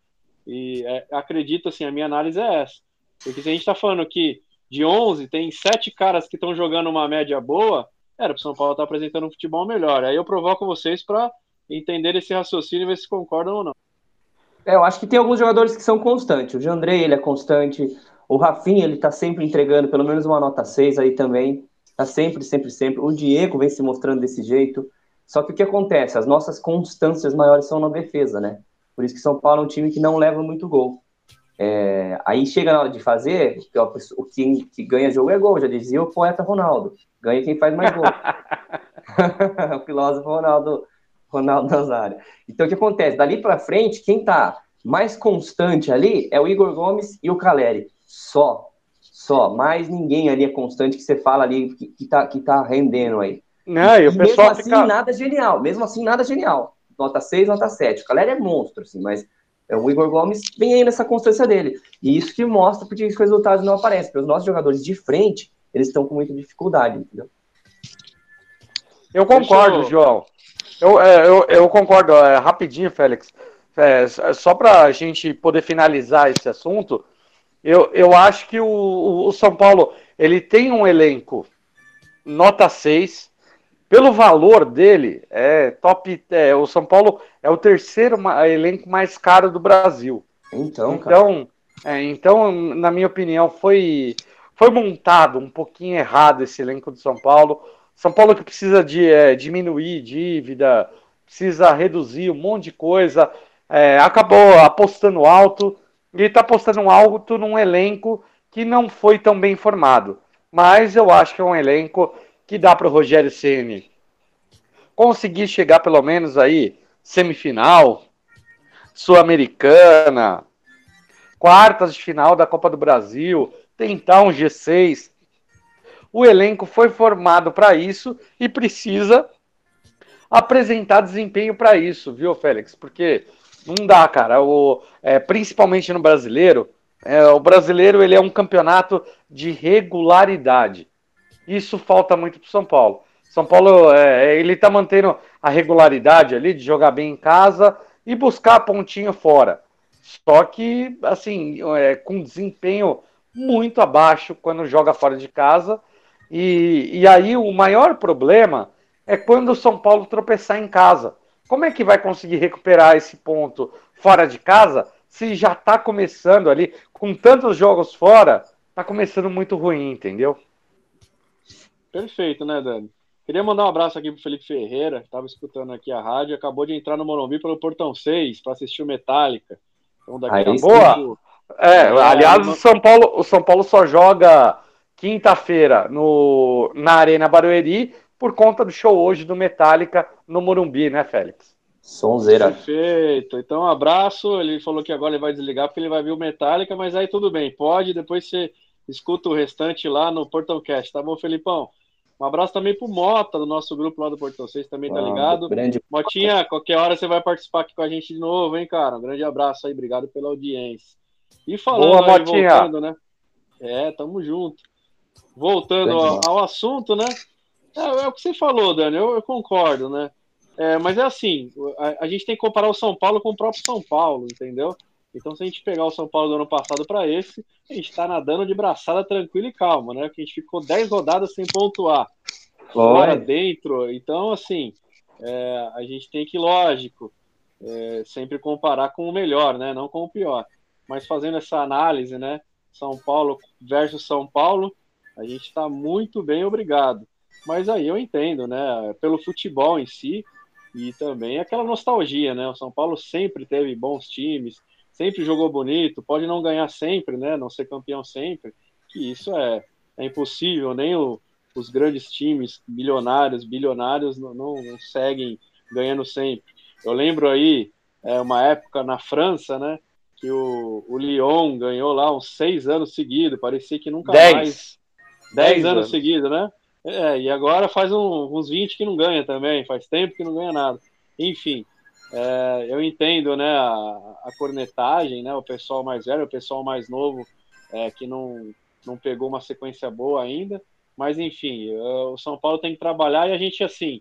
E é, acredito, assim, a minha análise é essa. Porque se a gente está falando que de 11 tem sete caras que estão jogando uma média boa, era para o São Paulo estar apresentando um futebol melhor. Aí eu provoco vocês para entender esse raciocínio e ver se concordam ou não. É, eu acho que tem alguns jogadores que são constantes. O Jandrei, ele é constante. O Rafinha, ele tá sempre entregando pelo menos uma nota 6 aí também. Tá sempre, sempre, sempre. O Diego vem se mostrando desse jeito. Só que o que acontece? As nossas constâncias maiores são na defesa, né? Por isso que São Paulo é um time que não leva muito gol. É, aí chega na hora de fazer, o que, que ganha jogo é gol, já dizia o poeta Ronaldo. Ganha quem faz mais gol. o filósofo Ronaldo, Ronaldo Nazário. Então o que acontece? Dali para frente, quem tá mais constante ali é o Igor Gomes e o Caleri. Só. Só. Mais ninguém ali é constante que você fala ali que, que, tá, que tá rendendo aí. Não, e o E pessoal mesmo assim, fica. nada genial. Mesmo assim, nada genial. Nota 6, nota 7. O Caleri é monstro, assim, mas o Igor Gomes vem aí nessa constância dele. E isso que mostra porque os resultados não aparecem. Porque os nossos jogadores de frente, eles estão com muita dificuldade, entendeu? Eu concordo, eu- João. Eu, é, eu, eu concordo. É, rapidinho, Félix. É, só para a gente poder finalizar esse assunto, eu, eu acho que o, o- o São Paulo ele tem um elenco nota 6. Pelo valor dele, é top. É, o São Paulo é o terceiro elenco mais caro do Brasil. Então. Então, é, então, na minha opinião, foi, foi montado um pouquinho errado esse elenco do São Paulo. São Paulo que precisa de é, diminuir dívida, precisa reduzir um monte de coisa, é, acabou apostando alto e está apostando alto num elenco que não foi tão bem formado. Mas eu acho que é um elenco que dá para o Rogério Ceni conseguir chegar pelo menos aí semifinal, sul-americana, quartas de final da Copa do Brasil, tentar um G6. O elenco foi formado para isso e precisa apresentar desempenho para isso, viu, Félix? Porque não dá, cara. O, é, principalmente no brasileiro, é, o brasileiro ele é um campeonato de regularidade. Isso falta muito para São Paulo. São Paulo é, ele está mantendo a regularidade ali de jogar bem em casa e buscar pontinho fora. Só que, assim, é, com desempenho muito abaixo quando joga fora de casa. E, e aí o maior problema é quando o São Paulo tropeçar em casa. Como é que vai conseguir recuperar esse ponto fora de casa se já está começando ali, com tantos jogos fora, está começando muito ruim, entendeu? Perfeito, né, Dani? Queria mandar um abraço aqui pro Felipe Ferreira, que estava escutando aqui a rádio, acabou de entrar no Morumbi pelo Portão 6 para assistir o Metallica. Então daqui Aí a pouco. É, É, aliás, não- o São Paulo, o São Paulo só joga quinta-feira no na Arena Barueri por conta do show hoje do Metallica no Morumbi, né, Félix? Sonzeira. Perfeito. Então, um abraço. Ele falou que agora ele vai desligar porque ele vai ver o Metallica, mas aí tudo bem. Pode, depois você escuta o restante lá no Portãocast, tá bom, Felipão? Um abraço também pro Mota, do nosso grupo lá do Portão 6, também tá ligado. Grande Motinha, qualquer hora você vai participar aqui com a gente de novo, hein, cara? Um grande abraço aí, obrigado pela audiência. E falando Boa, aí, Motinha. voltando, né? É, tamo junto. Voltando ao, ao assunto, né? É, é o que você falou, Dani, eu, eu concordo, né? É, mas é assim, a, a gente tem que comparar o São Paulo com o próprio São Paulo, entendeu? Então, se a gente pegar o São Paulo do ano passado para esse, a gente tá nadando de braçada tranquila e calma, né? Porque a gente ficou 10 rodadas sem pontuar fora, dentro. Então, assim, é, a gente tem que, lógico, é, sempre comparar com o melhor, né? Não com o pior. Mas fazendo essa análise, né? São Paulo versus São Paulo, a gente está muito bem, obrigado. Mas aí eu entendo, né? Pelo futebol em si e também aquela nostalgia, né? O São Paulo sempre teve bons times, sempre jogou bonito, pode não ganhar sempre, né? Não ser campeão sempre, que isso é, é impossível, nem o, os grandes times milionários, bilionários não, não, não seguem ganhando sempre. Eu lembro aí é, uma época na França, né? Que o, o Lyon ganhou lá uns seis anos seguidos, parecia que nunca mais. Dez. Dez Dez anos, anos. seguidos, né? É, e agora faz um- uns 20 que não ganha também, faz tempo que não ganha nada. Enfim, é, eu entendo né, a, a cornetagem, né, o pessoal mais velho, o pessoal mais novo é, que não, não pegou uma sequência boa ainda, mas enfim, o São Paulo tem que trabalhar e a gente, assim,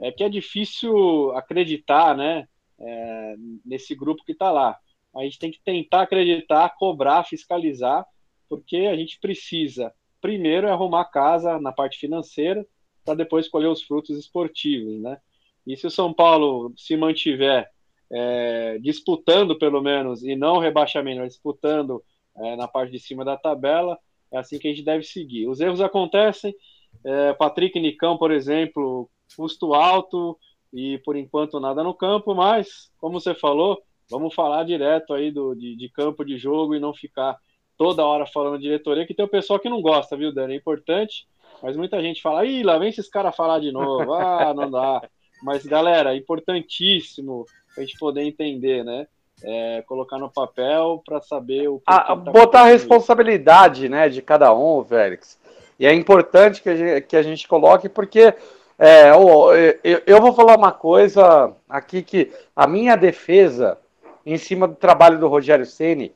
é que é difícil acreditar né, é, nesse grupo que está lá. A gente tem que tentar acreditar, cobrar, fiscalizar, porque a gente precisa primeiro arrumar casa na parte financeira para depois colher os frutos esportivos, né? E se o São Paulo se mantiver é, disputando pelo menos e não rebaixamento, mas disputando é, na parte de cima da tabela, é assim que a gente deve seguir. Os erros acontecem. É, Patrick Nicão, por exemplo, custo alto e por enquanto nada no campo, mas como você falou, vamos falar direto aí do, de, de campo de jogo e não ficar toda hora falando diretoria, que tem o pessoal que não gosta, viu, Dani? É importante, mas muita gente fala, ih, lá vem esses caras falar de novo, ah, não dá. Mas, galera, é importantíssimo a gente poder entender, né? É, colocar no papel para saber o que, Ah, que tá botar a responsabilidade né, de cada um, Félix. E é importante que a gente, que a gente coloque, porque é, eu, eu vou falar uma coisa aqui que a minha defesa em cima do trabalho do Rogério Ceni,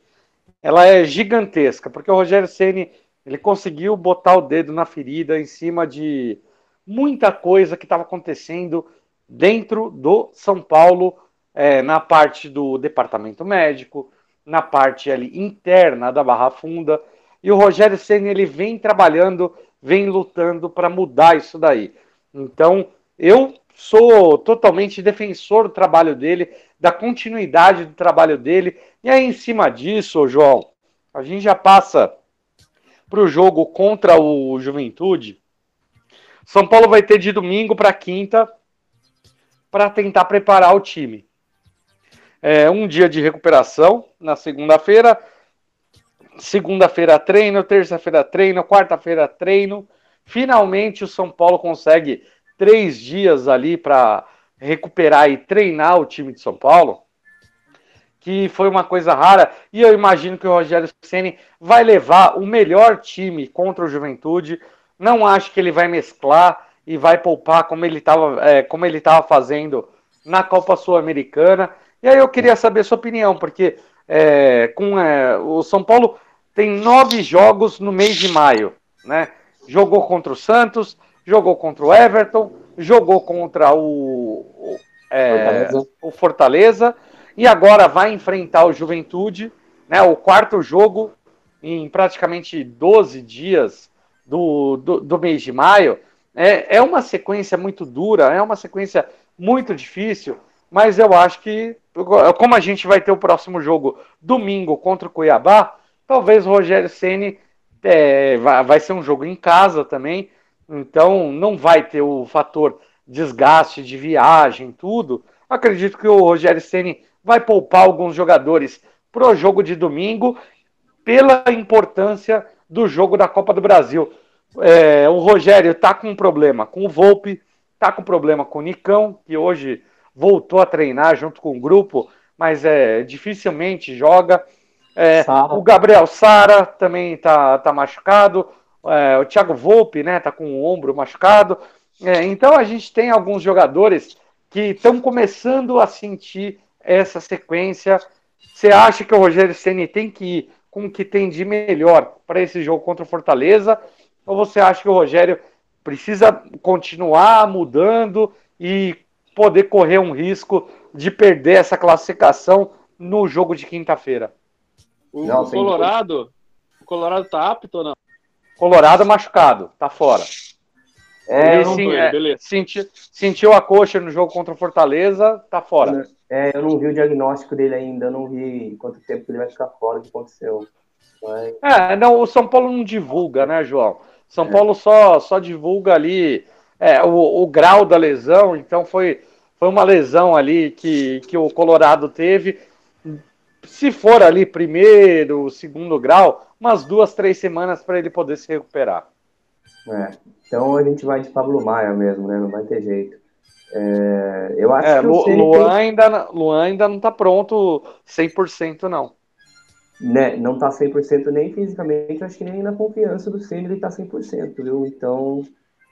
ela é gigantesca, porque o Rogério Ceni ele conseguiu botar o dedo na ferida em cima de muita coisa que estava acontecendo dentro do São Paulo, é, na parte do departamento médico, na parte ali interna da Barra Funda. E o Rogério Ceni ele vem trabalhando, vem lutando para mudar isso daí. Então, eu sou totalmente defensor do trabalho dele, da continuidade do trabalho dele. E aí, em cima disso, João, a gente já passa para o jogo contra o Juventude. São Paulo vai ter de domingo para quinta para tentar preparar o time. É um dia de recuperação na segunda-feira. Segunda-feira treino, terça-feira treino, quarta-feira treino. Finalmente o São Paulo consegue três dias ali para recuperar e treinar o time de São Paulo, que foi uma coisa rara. E eu imagino que o Rogério Ceni vai levar o melhor time contra o Juventude. Não acho que ele vai mesclar e vai poupar como ele estava é, como ele estava fazendo na Copa Sul-Americana. E aí eu queria saber a sua opinião, porque é, com é, o São Paulo tem nove jogos no mês de maio, né? Jogou contra o Santos, jogou contra o Everton, jogou contra o, o, é, Fortaleza. o Fortaleza e agora vai enfrentar o Juventude, né? O quarto jogo em praticamente 12 dias do, do, do mês de maio. É, é uma sequência muito dura, é uma sequência muito difícil, mas eu acho que, como a gente vai ter o próximo jogo domingo contra o Cuiabá, talvez o Rogério Ceni é, vai, ser um jogo em casa também, então não vai ter o fator desgaste de viagem, tudo. Acredito que o Rogério Ceni vai poupar alguns jogadores pro jogo de domingo pela importância do jogo da Copa do Brasil. É, o Rogério tá com um problema com o Volpe, tá com problema com o Nicão, que hoje voltou a treinar junto com o grupo, mas é, dificilmente joga. É, o Gabriel Sara também tá, tá machucado. É, o Thiago Volpe, né, tá com o ombro machucado. É, então a gente tem alguns jogadores que estão começando a sentir essa sequência. Você acha que o Rogério Ceni tem que ir com o que tem de melhor para esse jogo contra o Fortaleza? Ou você acha que o Rogério precisa continuar mudando e poder correr um risco de perder essa classificação no jogo de quinta-feira? O, não, o Colorado, o Colorado tá apto ou não? Colorado machucado, tá fora. É, sim, é, sentiu, sentiu a coxa no jogo contra o Fortaleza, tá fora. É, eu não vi o diagnóstico dele ainda, eu não vi quanto tempo ele vai ficar fora, o que aconteceu. Mas... É, não, o São Paulo não divulga, né, João? São. Paulo só, só divulga ali é, o, o grau da lesão, então foi, foi uma lesão ali que, que o Colorado teve. Se for ali primeiro, segundo grau, umas duas, três semanas para ele poder se recuperar. É, então a gente vai de Pablo Maia mesmo, né? Não vai ter jeito. É, eu acho é, que o Luan, tem... ainda, Luan ainda não está pronto 100% não. Né, não está 100% nem fisicamente, acho que nem na confiança do Ceni ele está 100%, viu? Então,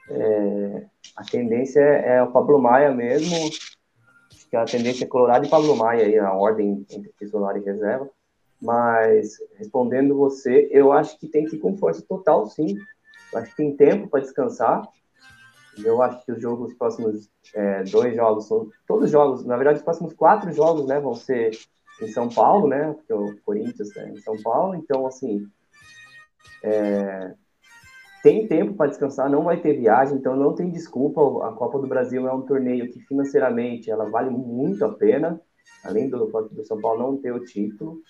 é, a tendência é, é o Pablo Maia mesmo, acho que a tendência é Colorado e Pablo Maia aí, a ordem entre titular e reserva, mas respondendo você, eu acho que tem que ir com força total, sim. Eu acho que tem tempo para descansar, eu acho que os jogos, os próximos é, dois jogos, são todos os jogos, na verdade, os próximos quatro jogos, né, vão ser em São Paulo, né, porque o Corinthians é em São Paulo, então, assim, é, tem tempo para descansar, não vai ter viagem, então não tem desculpa. A Copa do Brasil é um torneio que financeiramente ela vale muito a pena, além do, do São Paulo não ter o título.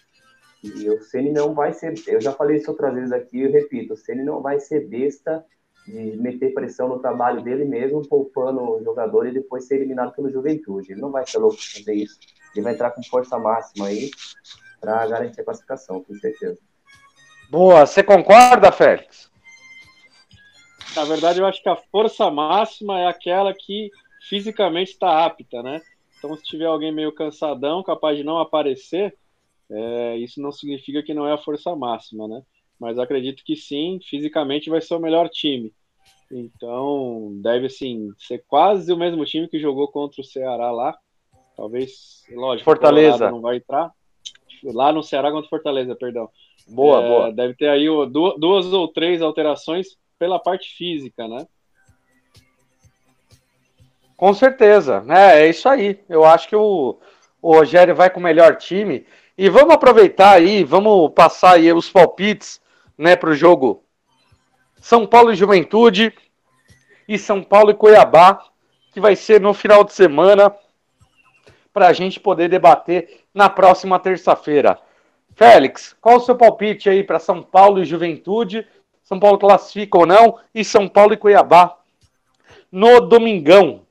E o Ceni não vai ser, eu já falei isso outras vezes aqui, eu repito, o Ceni não vai ser besta de meter pressão no trabalho dele mesmo, poupando o jogador e depois ser eliminado pelo Juventude. Ele não vai ser louco fazer isso. Ele vai entrar com força máxima aí para garantir a classificação, com certeza. Boa, você concorda, Félix? Na verdade, eu acho que a força máxima é aquela que fisicamente está apta, né? Então, se tiver alguém meio cansadão, capaz de não aparecer, é, isso não significa que não é a força máxima, né? mas acredito que sim, fisicamente vai ser o melhor time. Então, deve sim ser quase o mesmo time que jogou contra o Ceará lá. Talvez, lógico, Fortaleza não vai entrar. Lá no Ceará contra Fortaleza, perdão. Boa, é, boa. Deve ter aí duas ou três alterações pela parte física, né? Com certeza, né? É isso aí. Eu acho que o, o Rogério vai com o melhor time. E vamos aproveitar aí, vamos passar aí os palpites né, para o jogo São Paulo e Juventude e São Paulo e Cuiabá, que vai ser no final de semana, para a gente poder debater na próxima terça-feira. Félix, qual o seu palpite aí para São Paulo e Juventude? São Paulo classifica ou não? E São Paulo e Cuiabá no domingão.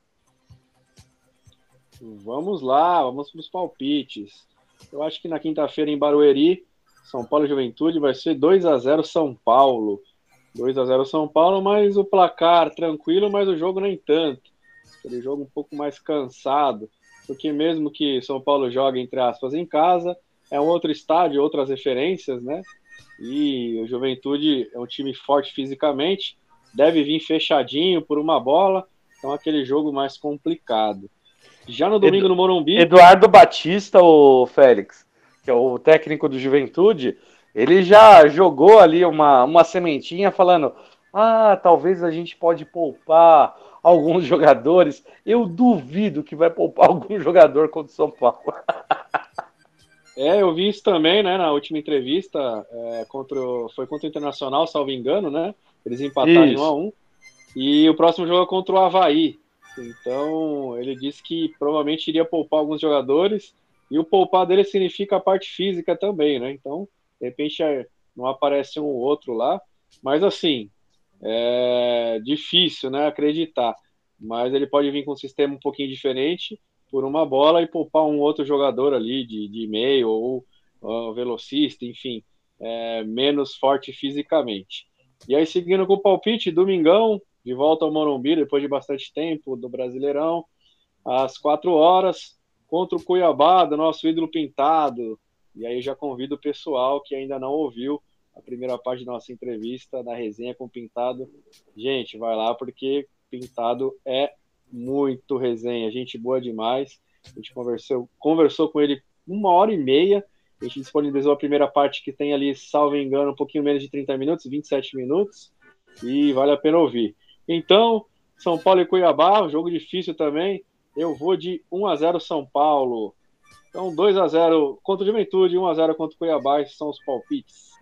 Vamos lá, vamos para os palpites. Eu acho que na quinta-feira em Barueri são Paulo e Juventude vai ser 2 a 0 São Paulo. 2 a 0 São Paulo, mas o placar tranquilo, mas o jogo nem tanto. Aquele jogo um pouco mais cansado, porque mesmo que São Paulo jogue entre aspas em casa, é um outro estádio, outras referências, né? E o Juventude é um time forte fisicamente, deve vir fechadinho por uma bola, então aquele jogo mais complicado. Já no domingo no Morumbi. Eduardo Batista, o Félix que é o técnico do Juventude, ele já jogou ali uma, uma sementinha falando: ah, talvez a gente pode poupar alguns jogadores. Eu duvido que vai poupar algum jogador contra o São Paulo. É, eu vi isso também, né, na última entrevista, é, contra o, foi contra o Internacional, salvo engano, né? Eles empataram isso. 1 a 1 E o próximo jogo é contra o Havaí. Então, ele disse que provavelmente iria poupar alguns jogadores e o poupar dele significa a parte física também, né? Então, de repente é, não aparece um ou outro lá, mas assim, é difícil, né? Acreditar. Mas ele pode vir com um sistema um pouquinho diferente por uma bola e poupar um outro jogador ali de, de meio ou uh, velocista, enfim, é, menos forte fisicamente. E aí, seguindo com o palpite, domingão, de volta ao Morumbi, depois de bastante tempo do Brasileirão, às quatro horas, contra o Cuiabá, do nosso ídolo pintado. E aí já convido o pessoal que ainda não ouviu a primeira parte da nossa entrevista, da resenha com Pintado. Gente, vai lá porque Pintado é muito resenha, gente boa demais. A gente conversou, conversou com ele uma hora e meia. A gente disponibilizou a primeira parte que tem ali, salvo engano, um pouquinho menos de 30 minutos, 27 minutos. E vale a pena ouvir. Então, São Paulo e Cuiabá, jogo difícil também. Eu vou de 1 a 0 São Paulo. Então, 2 a 0 contra o Juventude, 1 a 0 contra o Cuiabá, esses são os palpites.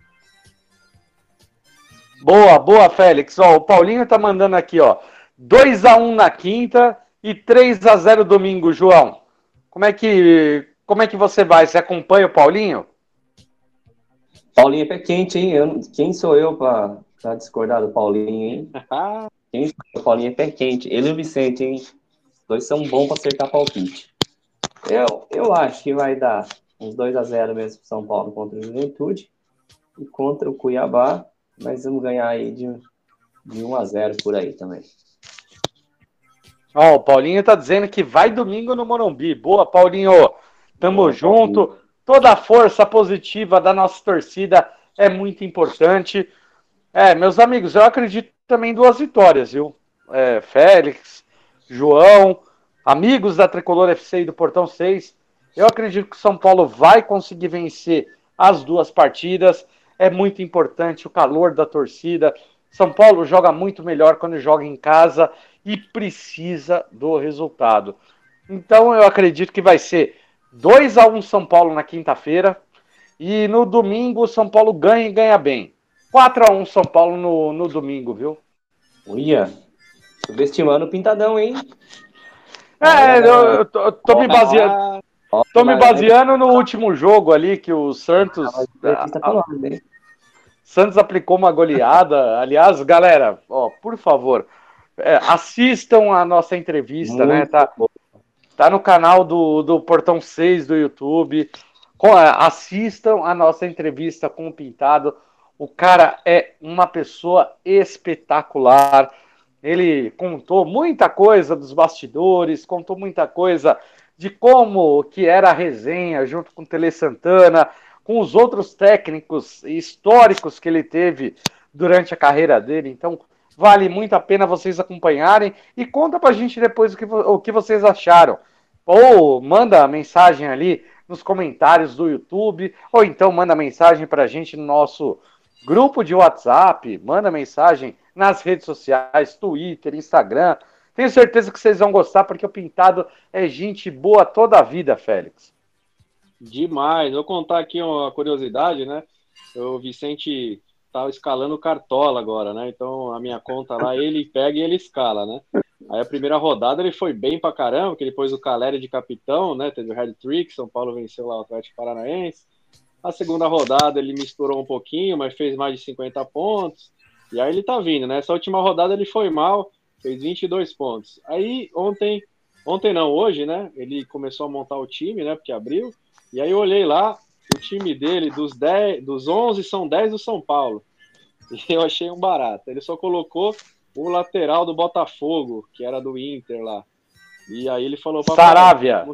Boa, boa, Félix. Ó, o Paulinho tá mandando aqui, ó. 2 a 1 na quinta e 3 a 0 domingo, João. Como é que como é que você vai? Você acompanha o Paulinho? Paulinho é pé quente, hein? Eu, quem sou eu para discordar do Paulinho, hein? quem sou eu? Paulinho é pé quente. Ele e o Vicente, hein? Os dois são bons para acertar palpite. Eu, eu acho que vai dar uns 2 a 0 mesmo para São Paulo contra o Juventude e contra o Cuiabá, mas vamos ganhar aí de, de 1 a 0 por aí também. Ó, oh, o Paulinho tá dizendo que vai domingo no Morumbi. Boa, Paulinho. Tamo Boa, junto. Paulinho. Toda a força positiva da nossa torcida é muito importante. É, meus amigos, eu acredito também em duas vitórias, viu? É, Félix, João, amigos da Tricolor FC e do Portão 6, eu acredito que o São Paulo vai conseguir vencer as duas partidas. É muito importante o calor da torcida. São Paulo joga muito melhor quando joga em casa e precisa do resultado. Então eu acredito que vai ser 2 a 1 São Paulo na quinta-feira e no domingo São Paulo ganha e ganha bem. 4 a 1 São Paulo no, no domingo, viu? Uia, subestimando o Pintadão, hein? É, eu, eu tô, tô me baseando. Tô me baseando no último jogo ali que o Santos. Ah, Santos aplicou uma goleada. Aliás, galera, ó, por favor, é, assistam a nossa entrevista, né? Muito né? Tá, tá no canal do, do Portão 6 do YouTube. Assistam a nossa entrevista com o Pintado. O cara é uma pessoa espetacular. Ele contou muita coisa dos bastidores, contou muita coisa de como que era a resenha junto com o Tele Santana, com os outros técnicos históricos que ele teve durante a carreira dele. Então, vale muito a pena vocês acompanharem e conta pra gente depois o que, o que vocês acharam. Ou manda mensagem ali nos comentários do YouTube, ou então manda mensagem pra gente no nosso grupo de WhatsApp, manda mensagem nas redes sociais, Twitter, Instagram. Tenho certeza que vocês vão gostar, porque o Pintado é gente boa toda a vida, Félix. Demais. Vou contar aqui uma curiosidade, né? O Vicente tá escalando cartola agora, né? Então a minha conta lá, ele pega e ele escala, né? Aí a primeira rodada ele foi bem pra caramba, que ele pôs o Caleri de capitão, né? Teve o Red Trick, São Paulo venceu lá o Atlético Paranaense. A segunda rodada ele misturou um pouquinho, mas fez mais de 50 pontos. E aí ele tá vindo, né? Essa última rodada ele foi mal, fez 22 pontos. Aí ontem, ontem não, hoje, né? Ele começou a montar o time, né? Porque abriu. E aí eu olhei lá, o time dele, dos, 10, dos 11, são 10 do São Paulo. E eu achei um barato. Ele só colocou o lateral do Botafogo, que era do Inter lá. E aí ele falou para Saravia.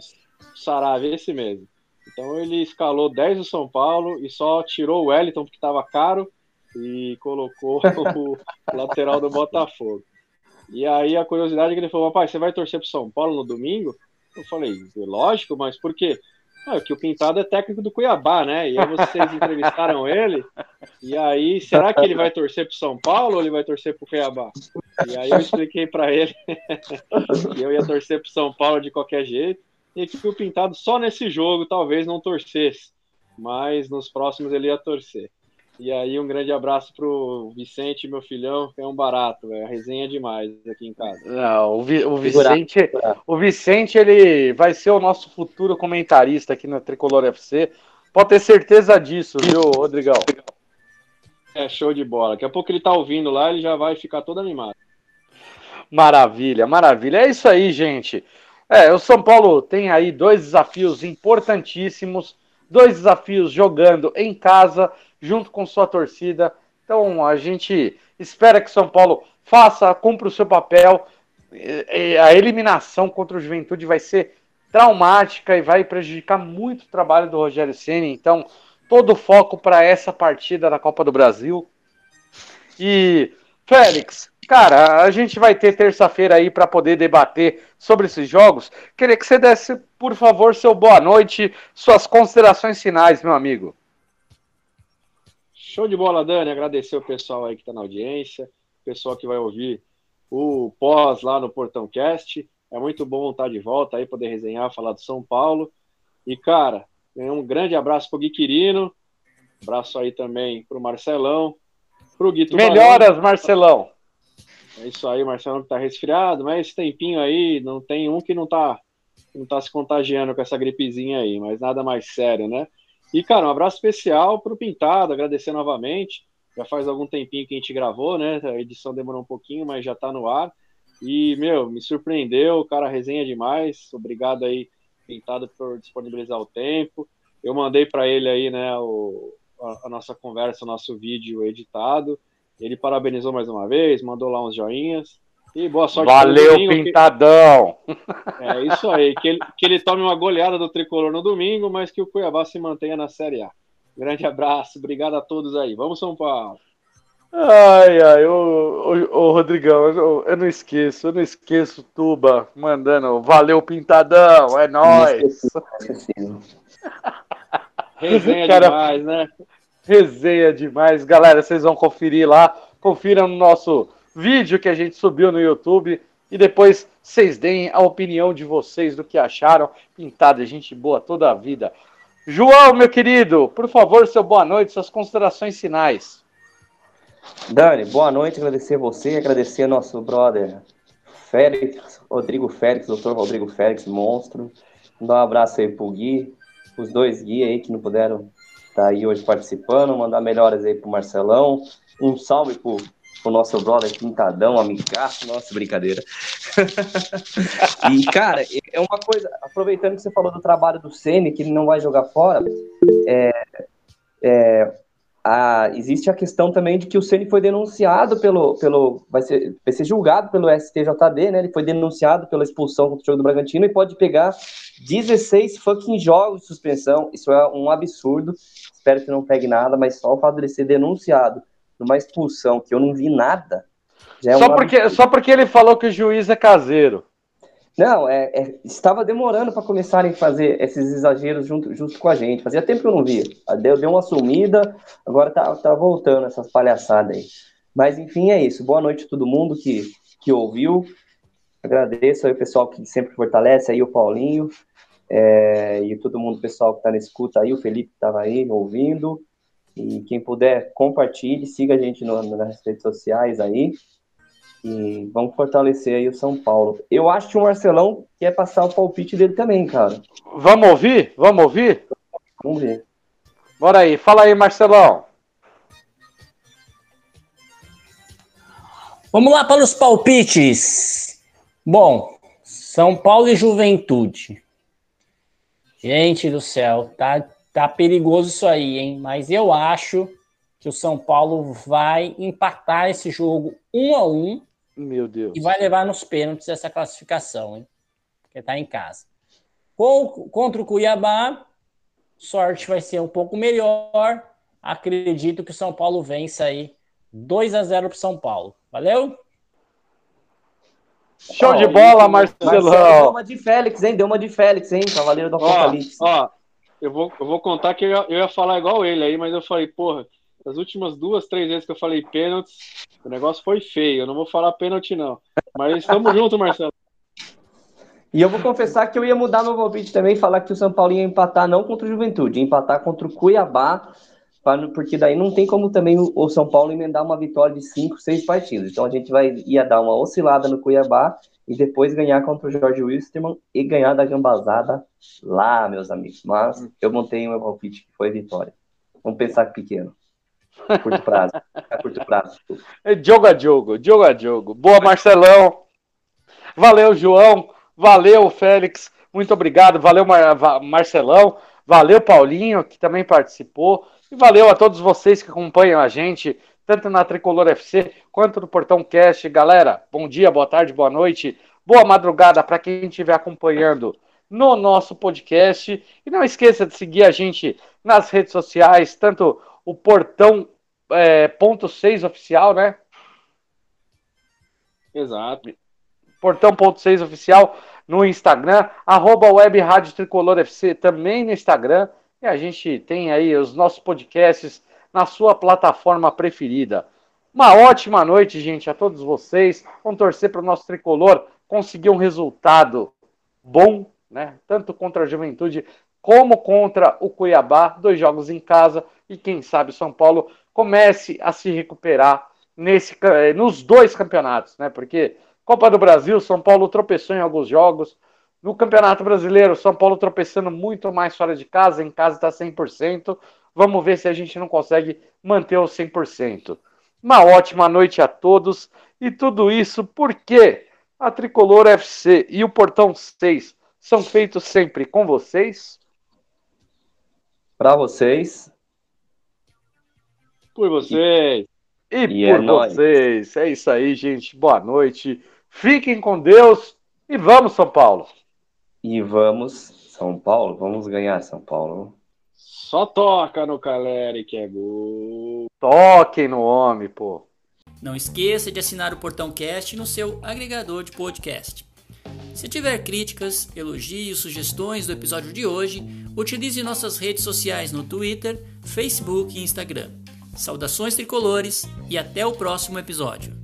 Saravia, esse mesmo. Então ele escalou 10 do São Paulo e só tirou o Wellington porque estava caro e colocou o lateral do Botafogo. E aí a curiosidade é que ele falou: "Rapaz, você vai torcer pro São Paulo no domingo?" Eu falei: "Lógico, mas por quê?" Ah, que o Pintado é técnico do Cuiabá, né? E aí vocês entrevistaram ele. E aí, será que ele vai torcer pro São Paulo ou ele vai torcer pro Cuiabá? E aí eu expliquei para ele que eu ia torcer pro São Paulo de qualquer jeito. E que o Pintado só nesse jogo talvez não torcesse. Mas nos próximos ele ia torcer. E aí, um grande abraço pro Vicente, meu filhão, que é um barato, a resenha é demais aqui em casa. Não, o, Vi, o Vicente, o Vicente, ele vai ser o nosso futuro comentarista aqui na Tricolor FC. Pode ter certeza disso, viu, Rodrigão? É show de bola. Daqui a pouco ele tá ouvindo lá, ele já vai ficar todo animado. Maravilha, maravilha. É isso aí, gente. É, o São Paulo tem aí dois desafios importantíssimos, dois desafios jogando em casa junto com sua torcida. Então a gente espera que São Paulo faça, cumpra o seu papel. A eliminação contra o Juventude vai ser traumática e vai prejudicar muito o trabalho do Rogério Ceni. Então, todo o foco para essa partida da Copa do Brasil. E Félix, cara, a gente vai ter terça-feira aí para poder debater sobre esses jogos. Queria que você desse, por favor, seu boa noite, suas considerações finais, meu amigo. Show de bola, Dani. Agradecer o pessoal aí que está na audiência, o pessoal que vai ouvir o pós lá no Portão Cast. É muito bom estar de volta aí, poder resenhar, falar do São Paulo. E, cara, um grande abraço pro Gui Quirino, abraço aí também pro Marcelão, pro Gui Tubarão. Melhoras, Marcelão! É isso aí, Marcelão que tá resfriado, mas esse tempinho aí, não tem um que não tá, não tá se contagiando com essa gripezinha aí, mas nada mais sério, né? E, cara, um abraço especial pro Pintado, agradecer novamente. Já faz algum tempinho que a gente gravou, né? A edição demorou um pouquinho, mas já tá no ar. E, meu, me surpreendeu, o cara resenha demais. Obrigado aí, Pintado, por disponibilizar o tempo. Eu mandei para ele aí, né, o, a, a, nossa conversa, o nosso vídeo editado. Ele parabenizou mais uma vez, mandou lá uns joinhas. E boa sorte. Valeu, domingo, Pintadão! Que... É isso aí, que ele, que ele tome uma goleada do tricolor no domingo, mas que o Cuiabá se mantenha na Série A. Grande abraço, obrigado a todos aí. Vamos, São Paulo! Ai, ai, ô, ô, ô Rodrigão, eu, eu, não esqueço, eu não esqueço Tuba mandando valeu Pintadão, é nóis. Resenha Cara, demais, né? Resenha demais, galera, vocês vão conferir lá, confiram no nosso vídeo que a gente subiu no YouTube e depois vocês deem a opinião de vocês do que acharam. Pintada, gente boa toda a vida. João, meu querido, por favor, seu boa noite, suas considerações finais. Dani, boa noite, agradecer você, agradecer nosso brother Félix, Rodrigo Félix, doutor Rodrigo Félix, monstro. Mandar um abraço aí pro Gui, os dois Gui aí que não puderam estar tá aí hoje participando, mandar melhoras aí pro Marcelão. Um salve pro, pro nosso brother Quintadão, amigaço, nossa, brincadeira. e, cara, é uma coisa, aproveitando que você falou do trabalho do Sene, que ele não vai jogar fora, é, é, a, existe a questão também de que o Ceni foi denunciado pelo, pelo vai, ser, vai ser julgado pelo STJD, né? Ele foi denunciado pela expulsão contra o jogo do Bragantino e pode pegar 16 fucking jogos de suspensão. Isso é um absurdo. Espero que não pegue nada, mas só o fato dele ser denunciado numa expulsão que eu não vi nada. É só, porque, só porque ele falou que o juiz é caseiro. Não, é, é estava demorando para começarem a fazer esses exageros junto, junto com a gente. Fazia tempo que eu não via. Deu, deu uma sumida, agora tá, tá voltando essas palhaçadas aí. Mas enfim, é isso. Boa noite a todo mundo que, que ouviu. Agradeço aí o pessoal que sempre fortalece, aí o Paulinho, é, e todo mundo, pessoal que está na escuta aí, o Felipe que estava aí ouvindo. E quem puder, compartilhe, siga a gente no, nas redes sociais aí. E vamos fortalecer aí o São Paulo. Eu acho que o Marcelão quer passar o palpite dele também, cara. Vamos ouvir? Vamos ouvir? Vamos ver. Bora aí, fala aí, Marcelão. Vamos lá para os palpites. Bom, São Paulo e Juventude. Gente do céu, tá, tá perigoso isso aí, hein? Mas eu acho que o São Paulo vai empatar esse jogo um a um meu Deus. E vai levar nos pênaltis essa classificação, hein? Porque tá em casa. Com, contra o Cuiabá, sorte vai ser um pouco melhor. Acredito que o São Paulo vença aí 2 a 0 para São Paulo. Valeu? Show de bola, Marcelão. Deu uma de Félix, hein? Deu uma de Félix, hein? Cavaleiro do Apocalipse. Ó, ó, eu vou, eu vou contar que eu ia, eu ia falar igual ele aí, mas eu falei, porra, as últimas duas, três vezes que eu falei pênaltis, o negócio foi feio. Eu não vou falar pênalti, não. Mas estamos juntos, Marcelo. E eu vou confessar que eu ia mudar meu palpite também falar que o São Paulo ia empatar não contra o Juventude, ia empatar contra o Cuiabá, porque daí não tem como também o São Paulo emendar uma vitória de cinco, seis partidas. Então a gente vai ia dar uma oscilada no Cuiabá e depois ganhar contra o Jorge Wilstermann e ganhar da gambazada lá, meus amigos. Mas eu montei o meu palpite que foi vitória. Vamos pensar pequeno. Curto prazo. A curto prazo. É jogo a jogo, jogo a jogo. Boa, Marcelão. Valeu, João. Valeu, Félix. Muito obrigado. Valeu, Mar Marcelão. Valeu, Paulinho, que também participou. E valeu a todos vocês que acompanham a gente, tanto na Tricolor FC quanto no Portão Cast. Galera, bom dia, boa tarde, boa noite, boa madrugada para quem estiver acompanhando no nosso podcast. E não esqueça de seguir a gente nas redes sociais, tanto o Portão é, ponto 6 oficial, né? Exato. Portão ponto 6 oficial no Instagram, arroba Web Rádio Tricolor FC também no Instagram. E a gente tem aí os nossos podcasts na sua plataforma preferida. Uma ótima noite, gente, a todos vocês. Vamos torcer para o nosso tricolor conseguir um resultado bom, né? Tanto contra a Juventude como contra o Cuiabá, dois jogos em casa e quem sabe São Paulo comece a se recuperar nesse, eh, nos dois campeonatos, né? Porque Copa do Brasil, São Paulo tropeçou em alguns jogos. No Campeonato Brasileiro, São Paulo tropeçando muito mais fora de casa, em casa está 100%. Vamos ver se a gente não consegue manter o 100%. Uma ótima noite a todos e tudo isso porque a Tricolor FC e o Portão 6 são feitos sempre com vocês. Para vocês. Por vocês. E, e por é vocês. Nóis. É isso aí, gente. Boa noite. Fiquem com Deus e vamos, São Paulo. E vamos, São Paulo. Vamos ganhar, São Paulo. Só toca no Caleri que é gol. Toquem no homem, pô. Não esqueça de assinar o Portão Cast no seu agregador de podcast. Se tiver críticas, elogios, sugestões do episódio de hoje, utilize nossas redes sociais no Twitter, Facebook e Instagram. Saudações tricolores e até o próximo episódio.